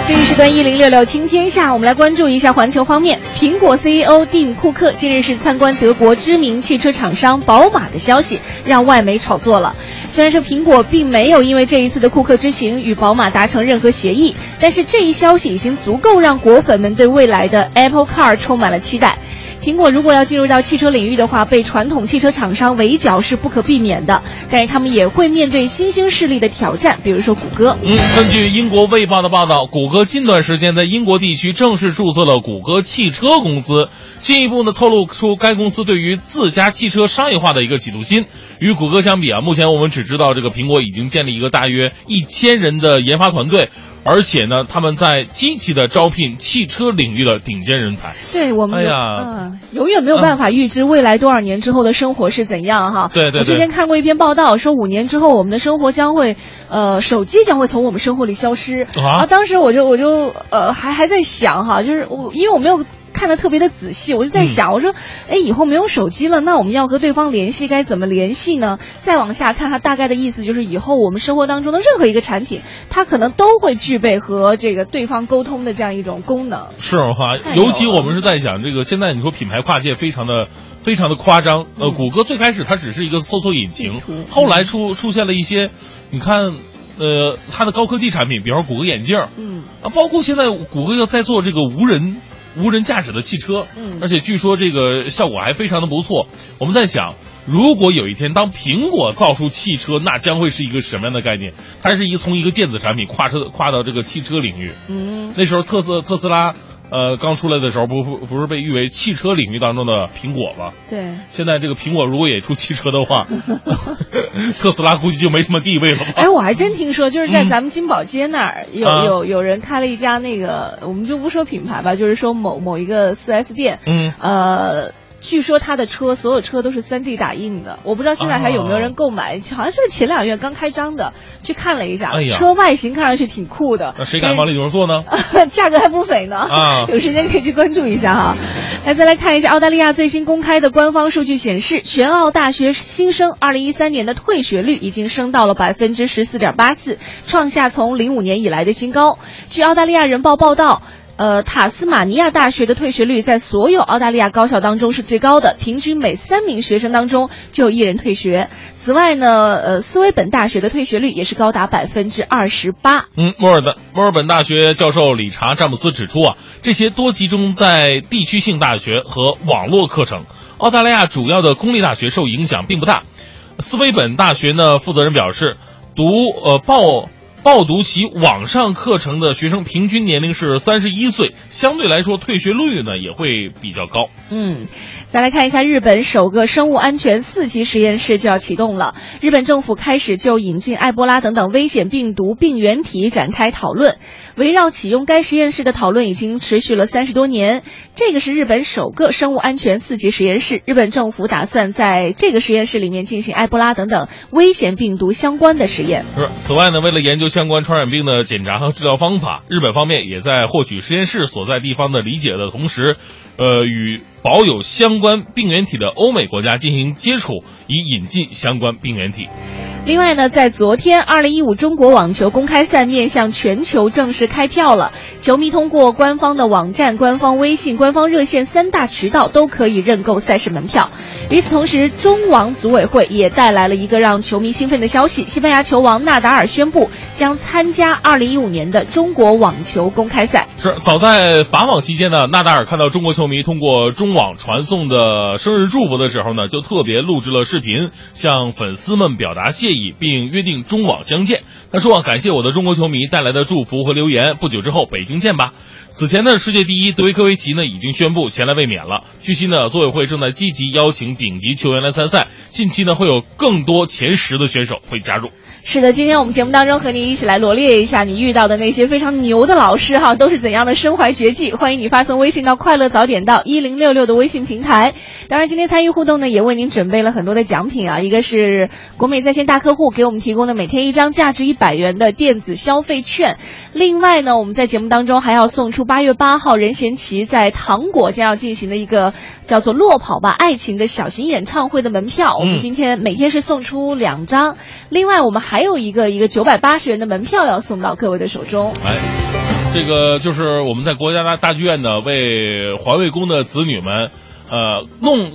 这一时段一零六六听天下，我们来关注一下环球方面。苹果 CEO 蒂姆·库克近日是参观德国知名汽车厂商宝马的消息，让外媒炒作了。虽然说苹果并没有因为这一次的库克之行与宝马达成任何协议，但是这一消息已经足够让果粉们对未来的 Apple Car 充满了期待。苹果如果要进入到汽车领域的话，被传统汽车厂商围剿是不可避免的，但是他们也会面对新兴势力的挑战，比如说谷歌。嗯，根据英国卫报的报道，谷歌近段时间在英国地区正式注册了谷歌汽车公司，进一步呢透露出该公司对于自家汽车商业化的一个企图心。与谷歌相比啊，目前我们只知道这个苹果已经建立一个大约一千人的研发团队，而且呢，他们在积极的招聘汽车领域的顶尖人才。对我们，哎呀嗯，永远没有办法预知未来多少年之后的生活是怎样哈。对对对我之前看过一篇报道，说五年之后我们的生活将会，呃，手机将会从我们生活里消失啊当时我就我就呃还还在想哈，就是我因为我没有。看的特别的仔细，我就在想，我说，哎，以后没有手机了，那我们要和对方联系该怎么联系呢？再往下看，它大概的意思就是，以后我们生活当中的任何一个产品，它可能都会具备和这个对方沟通的这样一种功能。是哈尤其我们是在想这个，现在你说品牌跨界非常的非常的夸张。呃，谷歌最开始它只是一个搜索引擎，后来出出现了一些，你看，呃，它的高科技产品，比方说谷歌眼镜，嗯，啊，包括现在谷歌要在做这个无人无人驾驶的汽车，嗯而且据说这个效果还非常的不错。我们在想。如果有一天，当苹果造出汽车，那将会是一个什么样的概念？它是一从一个电子产品跨车跨到这个汽车领域。嗯，那时候特斯特斯拉，呃，刚出来的时候不不不是被誉为汽车领域当中的苹果吗？对，现在这个苹果如果也出汽车的话，[LAUGHS] 特斯拉估计就没什么地位了吧？哎，我还真听说，就是在咱们金宝街那儿、有啊有有人开了一家那个，我们就不说品牌吧，就是说某某一个四 S 店，嗯，呃。据说他的车，所有车都是 3D 打印的，我不知道现在还有没有人购买，好像就是前两月刚开张的，去看了一下，哎车外形看上去挺酷的。那谁敢往里头坐呢？[LAUGHS] 价格还不菲呢。啊 [LAUGHS] 有时间可以去关注一下哈。来，再来看一下澳大利亚最新公开的官方数据显示，全澳大学新生2013年的退学率已经升到了百分之十四点八四，创下从零五年以来的新高。据澳大利亚人报报道。呃，塔斯马尼亚大学的退学率在所有澳大利亚高校当中是最高的，平均每三名学生当中就有一人退学。此外呢，呃，斯威本大学的退学率也是高达百分之二十八。嗯，墨尔本墨尔本大学教授理查詹姆斯指出啊，这些多集中在地区性大学和网络课程。澳大利亚主要的公立大学受影响并不大。斯威本大学呢，负责人表示，读呃报。报读其网上课程的学生平均年龄是三十一岁，相对来说退学率呢也会比较高。嗯，再来看一下日本首个生物安全四级实验室就要启动了。日本政府开始就引进埃博拉等等危险病毒病原体展开讨论。围绕启用该实验室的讨论已经持续了三十多年。这个是日本首个生物安全四级实验室，日本政府打算在这个实验室里面进行埃博拉等等危险病毒相关的实验。是。此外呢，为了研究相关传染病的检查和治疗方法，日本方面也在获取实验室所在地方的理解的同时，呃，与保有相关病原体的欧美国家进行接触，以引进相关病原体。另外呢，在昨天，二零一五中国网球公开赛面向全球正式开票了。球迷通过官方的网站、官方微信、官方热线三大渠道都可以认购赛事门票。与此同时，中网组委会也带来了一个让球迷兴奋的消息：西班牙球王纳达尔宣布将参加二零一五年的中国网球公开赛。是，早在法网期间呢，纳达尔看到中国球迷通过中网传送的生日祝福的时候呢，就特别录制了视频，向粉丝们表达谢意，并约定中网相见。他说啊：“感谢我的中国球迷带来的祝福和留言，不久之后北京见吧。”此前呢，世界第一德维科维奇呢已经宣布前来卫冕了。据悉呢，组委会正在积极邀请顶级球员来参赛，近期呢会有更多前十的选手会加入。是的，今天我们节目当中和您一起来罗列一下你遇到的那些非常牛的老师哈，都是怎样的身怀绝技？欢迎你发送微信到“快乐早点到一零六六”的微信平台。当然，今天参与互动呢，也为您准备了很多的奖品啊，一个是国美在线大客户给我们提供的每天一张价值一百元的电子消费券。另外呢，我们在节目当中还要送出八月八号任贤齐在糖果将要进行的一个叫做“落跑吧爱情”的小型演唱会的门票。我们今天每天是送出两张，另外我们还有一个一个九百八十元的门票要送到各位的手中。哎，这个就是我们在国家大大剧院呢，为环卫工的子女们，呃，弄。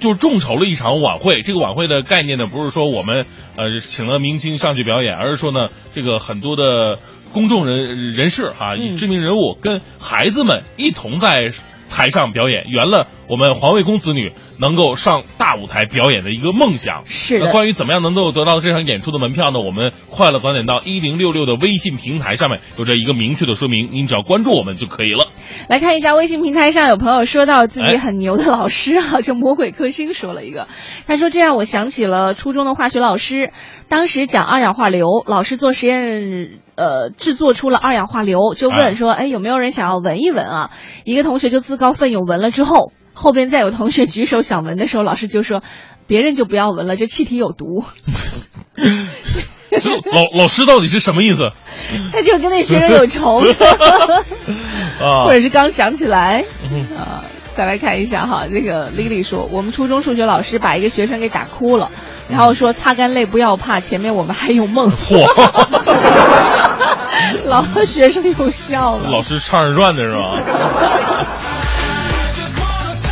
就众筹了一场晚会，这个晚会的概念呢，不是说我们呃请了明星上去表演，而是说呢，这个很多的公众人人士哈、啊知名人物跟孩子们一同在台上表演，圆了我们环卫工子女能够上大舞台表演的一个梦想。是的那关于怎么样能够得到这场演出的门票呢？我们快乐早点到一零六六的微信平台上面有着一个明确的说明，您只要关注我们就可以了。来看一下微信平台上有朋友说到自己很牛的老师啊，这魔鬼克星说了一个，他说这让我想起了初中的化学老师，当时讲二氧化硫，老师做实验，呃，制作出了二氧化硫，就问说，哎，有没有人想要闻一闻啊？一个同学就自告奋勇闻了之后，后边再有同学举手想闻的时候，老师就说，别人就不要闻了，这气体有毒。[LAUGHS] 这老老师到底是什么意思？[LAUGHS] 他就跟那学生有仇，[LAUGHS] 啊或者是刚想起来啊。再来看一下哈，这个 Lily 说，我们初中数学老师把一个学生给打哭了，然后说擦干泪不要怕，前面我们还有梦。老学生又笑了。老师唱二人转的是吧？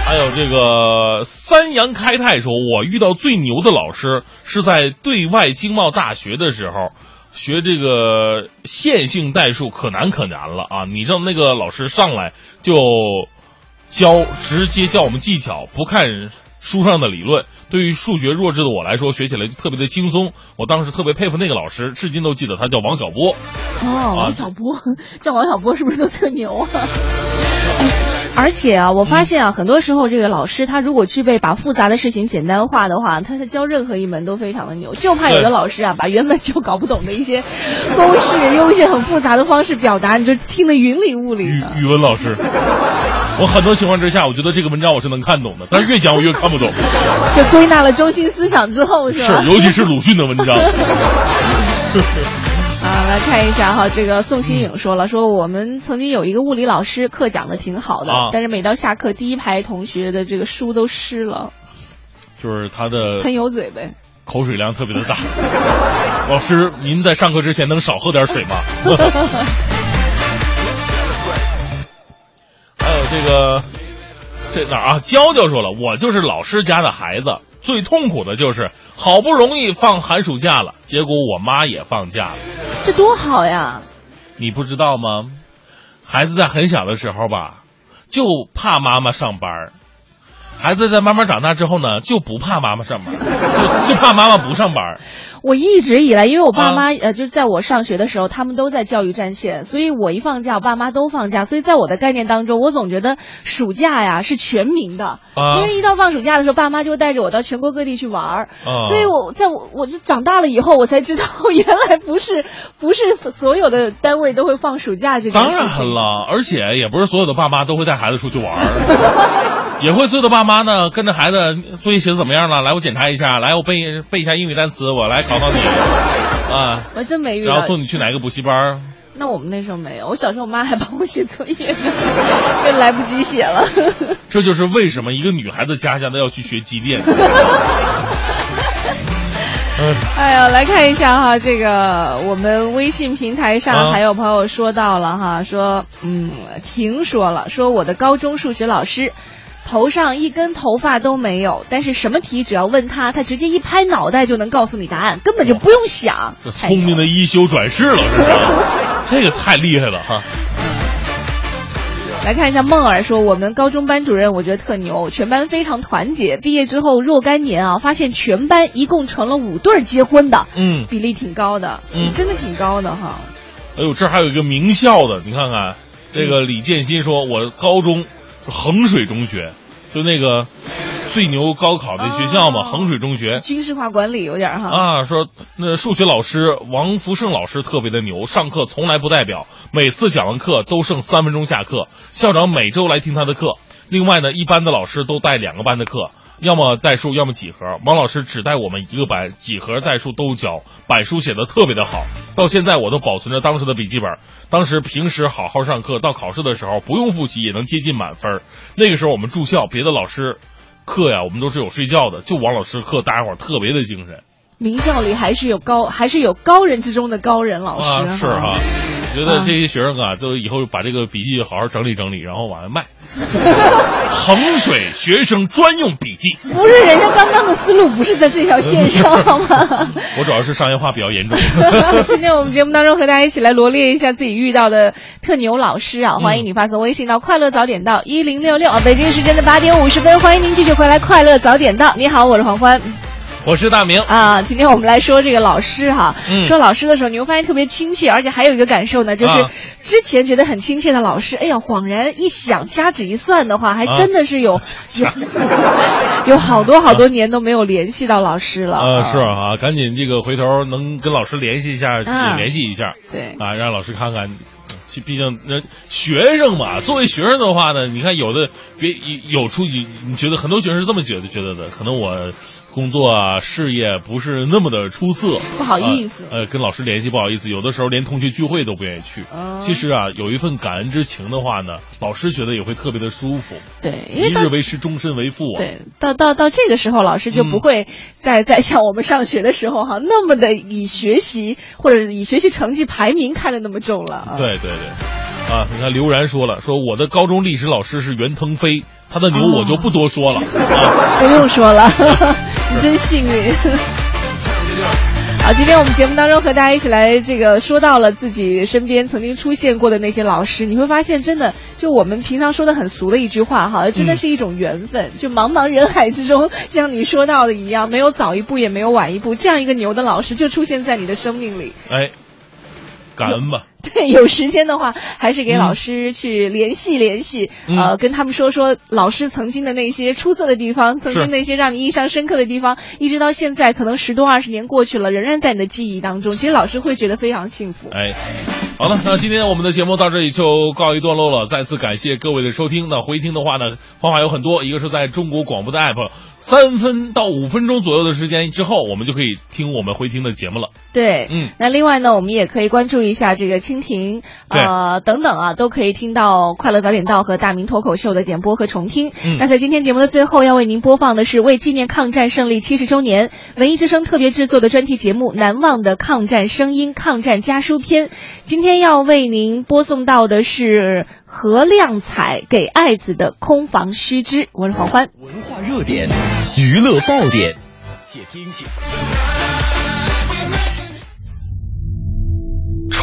还有这个三阳开泰说，我遇到最牛的老师是在对外经贸大学的时候，学这个线性代数可难可难了啊！你让那个老师上来就教，直接教我们技巧，不看书上的理论。对于数学弱智的我来说，学起来就特别的轻松。我当时特别佩服那个老师，至今都记得他叫王小波。哦，王小波，[LAUGHS] 叫王小波是不是都特牛啊？[LAUGHS] 而且啊，我发现啊，很多时候这个老师他如果具备把复杂的事情简单化的话，他在教任何一门都非常的牛。就怕有的老师啊，把原本就搞不懂的一些公式，用一些很复杂的方式表达，你就听得云里雾里语的。语文老师，我很多情况之下，我觉得这个文章我是能看懂的，但是越讲我越看不懂。[LAUGHS] 就归纳了中心思想之后，是吧？是，尤其是鲁迅的文章。[LAUGHS] 啊，来看一下哈，这个宋新颖说了，说我们曾经有一个物理老师，课讲的挺好的，啊但是每到下课，第一排同学的这个书都湿了，就是他的喷油嘴呗。口水量特别的大。[LAUGHS] 老师，您在上课之前能少喝点水吗？[LAUGHS] 还有这个，这哪儿啊？娇娇说了，我就是老师家的孩子，最痛苦的就是好不容易放寒暑假了，结果我妈也放假了。这多好呀！你不知道吗？孩子在很小的时候吧，就怕妈妈上班儿孩子在慢慢长大之后呢，就不怕妈妈上班就就怕妈妈不上班我一直以来，因为我爸啊妈、呃，就是在我上学的时候，他们都在教育战线，所以我一放假，我爸妈都放假，所以在我的概念当中，我总觉得暑假呀是全民的，啊因为一到放暑假的时候，爸妈就会带着我到全国各地去玩儿，啊。所以我在我我就长大了以后，我才知道 [LAUGHS] 原来不是不是所有的单位都会放暑假这个当然。了，而且也不是所有的爸妈都会带孩子出去玩儿，[LAUGHS] 也会做的爸妈呢跟着孩子作业写的怎么样了？来，我检查一下，来，我背背一下英语单词，我来考考你 [LAUGHS] 啊。我真没遇到。然后送你去哪个补习班？那我们那时候没有，我小时候我妈还帮我写作业呢，[LAUGHS] 就来不及写了。[LAUGHS] 这就是为什么一个女孩子家家都要去学机电。哎呀，来看一下哈，这个我们微信平台上啊还有朋友说到了哈，说嗯，婷说了，说我的高中数学老师。头上一根头发都没有，但是什么题只要问他，他直接一拍脑袋就能告诉你答案，根本就不用想。这聪明的一休转世了，这是，[LAUGHS] 这个太厉害了哈。来看一下梦儿说，我们高中班主任我觉得特牛，全班非常团结。毕业之后若干年啊，发现全班一共成了五对儿结婚的，嗯，比例挺高的，嗯真的挺高的哈。哎呦，这还有一个名校的，你看看，这个李建新说，我高中是衡水中学，就那个最牛高考的学校嘛，衡水中学。军事化管理有点哈。啊，说那数学老师王福胜老师特别的牛，上课从来不代表，每次讲完课都剩三分钟下课。校长每周来听他的课。另外呢，一班的老师都带两个班的课，要么代数，要么几何。王老师只带我们一个班，几何、代数都教，板书写的特别的好。到现在我都保存着当时的笔记本。当时平时好好上课，到考试的时候不用复习也能接近满分。那个时候我们住校，别的老师课呀，我们都是有睡觉的，就王老师课，大家伙儿特别的精神。名校里还是有高，还是有高人之中的高人老师啊，是哈。觉得这些学生啊，都以后把这个笔记好好整理整理，然后往外卖。[LAUGHS] 衡水学生专用笔记。不是人家刚刚的思路不是在这条线上好吗？[LAUGHS] 我主要是商业化比较严重。[LAUGHS] 今天我们节目当中和大家一起来罗列一下自己遇到的特牛老师啊，欢迎你发送微信到快乐早点到一零六六啊，北京时间的八点五十分，欢迎您继续回来快乐早点到。你好，我是黄欢。我是大明。啊，今天我们来说这个老师哈，嗯。说老师的时候，你会发现特别亲切，而且还有一个感受呢，就是啊。之前觉得很亲切的老师，哎呀，恍然一想，掐指一算的话，还真的是有、[LAUGHS] 有 [LAUGHS] 有好多好多年都没有联系到老师了。呃，是啊，赶紧这个回头能跟老师联系一下，联系一下，对。啊，让老师看看。其毕竟那学生嘛，作为学生的话呢，你看有的别有出息，你觉得很多学生是这么觉得觉得的，可能我工作啊事业不是那么的出色，不好意思啊呃，跟老师联系不好意思，有的时候连同学聚会都不愿意去。哦其实啊，有一份感恩之情的话呢，老师觉得也会特别的舒服。对，因为一日为师，终身为父啊。对，到到到这个时候，老师就不会再、再像我们上学的时候哈，那么的以学习或者以学习成绩排名看得那么重了啊。对对对，啊，你看刘然说了，说我的高中历史老师是袁腾飞，他的牛我就不多说了、啊。[LAUGHS] 不用说了，[LAUGHS] 你真幸运。好，今天我们节目当中和大家一起来这个说到了自己身边曾经出现过的那些老师，你会发现真的就我们平常说的很俗的一句话哈，真的是一种缘分。就茫茫人海之中，像你说到的一样，没有早一步也没有晚一步，这样一个牛的老师就出现在你的生命里。哎，感恩吧。[LAUGHS] 对，有时间的话，还是给老师去联系联系，嗯呃，跟他们说说老师曾经的那些出色的地方，曾经那些让你印象深刻的地方，一直到现在，可能十多二十年过去了，仍然在你的记忆当中。其实老师会觉得非常幸福。哎，好了，那今天我们的节目到这里就告一段落了。再次感谢各位的收听。那回听的话呢，方法有很多，一个是在中国广播的 app，三分到五分钟左右的时间之后，我们就可以听我们回听的节目了。对，嗯，那另外呢，我们也可以关注一下这个蜻蜓，呃，等等啊，都可以听到《快乐早点到》和《大明脱口秀》的点播和重听。嗯那在今天节目的最后，要为您播放的是为纪念抗战胜利七十周年，文艺之声特别制作的专题节目《难忘的抗战声音》抗战家书篇。今天要为您播送到的是何亮彩给爱子的空房须知，我是黄欢。文化热点，娱乐爆点，且听且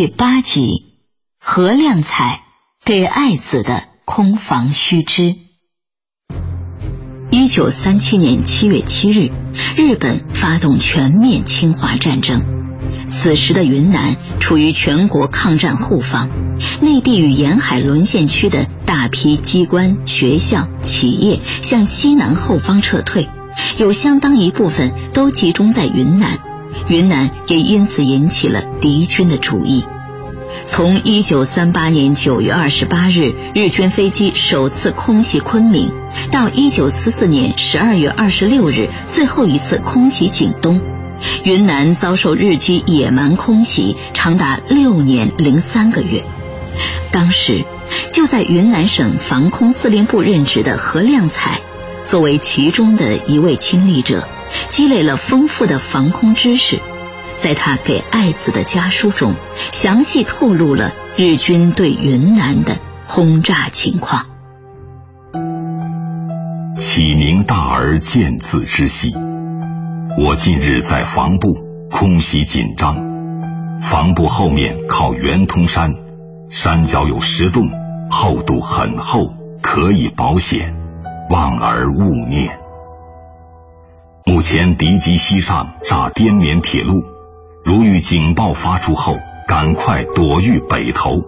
第八集，何亮彩给爱子的空房须知。一九三七年七月七日，日本发动全面侵华战争。此时的云南处于全国抗战后方，内地与沿海沦陷区的大批机关、学校、企业向西南后方撤退，有相当一部分都集中在云南。云南也因此引起了敌军的注意。从一九三八年九月二十八日日军飞机首次空袭昆明，到一九四四年十二月二十六日最后一次空袭景东，云南遭受日机野蛮空袭长达六年零三个月。当时，就在云南省防空司令部任职的何亮彩，作为其中的一位亲历者，积累了丰富的防空知识。在他给爱子的家书中，详细透露了日军对云南的轰炸情况。启明大儿见字之喜。我近日在防部，空袭紧张，防部后面靠圆通山，山脚有石洞，厚度很厚，可以保险，望而勿念。前敌机西上炸滇缅铁路。如遇警报发出后，赶快躲于北头，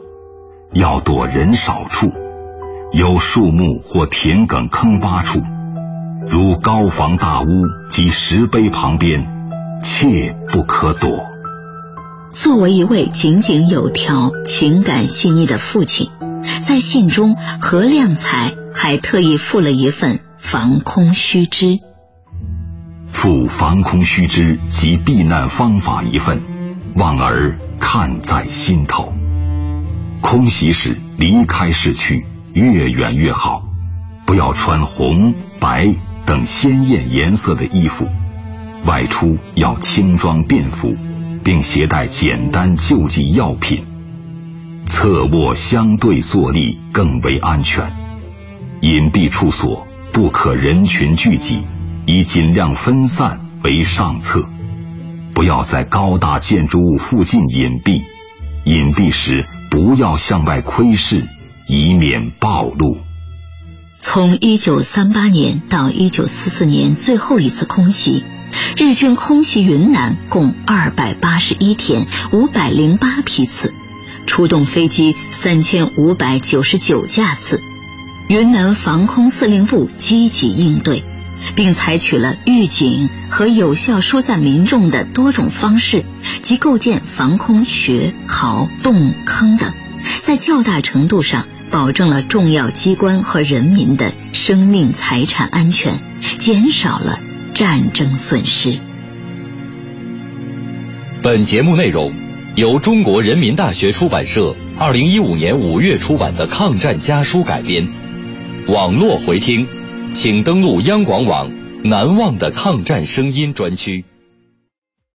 要躲人少处，有树木或田埂坑洼处，如高房大屋及石碑旁边，切不可躲。作为一位井井有条、情感细腻的父亲，在信中，何亮才还特意附了一份防空须知。附防空须知及避难方法一份，望儿看在心头。空袭时离开市区，越远越好，不要穿红、白等鲜艳颜色的衣服，外出要轻装便服，并携带简单救济药品，侧卧相对坐立更为安全。隐蔽处所不可人群聚集。以尽量分散为上策，不要在高大建筑物附近隐蔽。隐蔽时不要向外窥视，以免暴露。从一九三八年到一九四四年最后一次空袭，日军空袭云南共二百八十一天，五百零八批次，出动飞机三千五百九十九架次。云南防空司令部积极应对。并采取了预警和有效疏散民众的多种方式，及构建防空穴、壕、洞、坑等，在较大程度上保证了重要机关和人民的生命财产安全，减少了战争损失。本节目内容由中国人民大学出版社二零一五年五月出版的《抗战家书》改编，网络回听。请登录央广网难忘的抗战声音专区。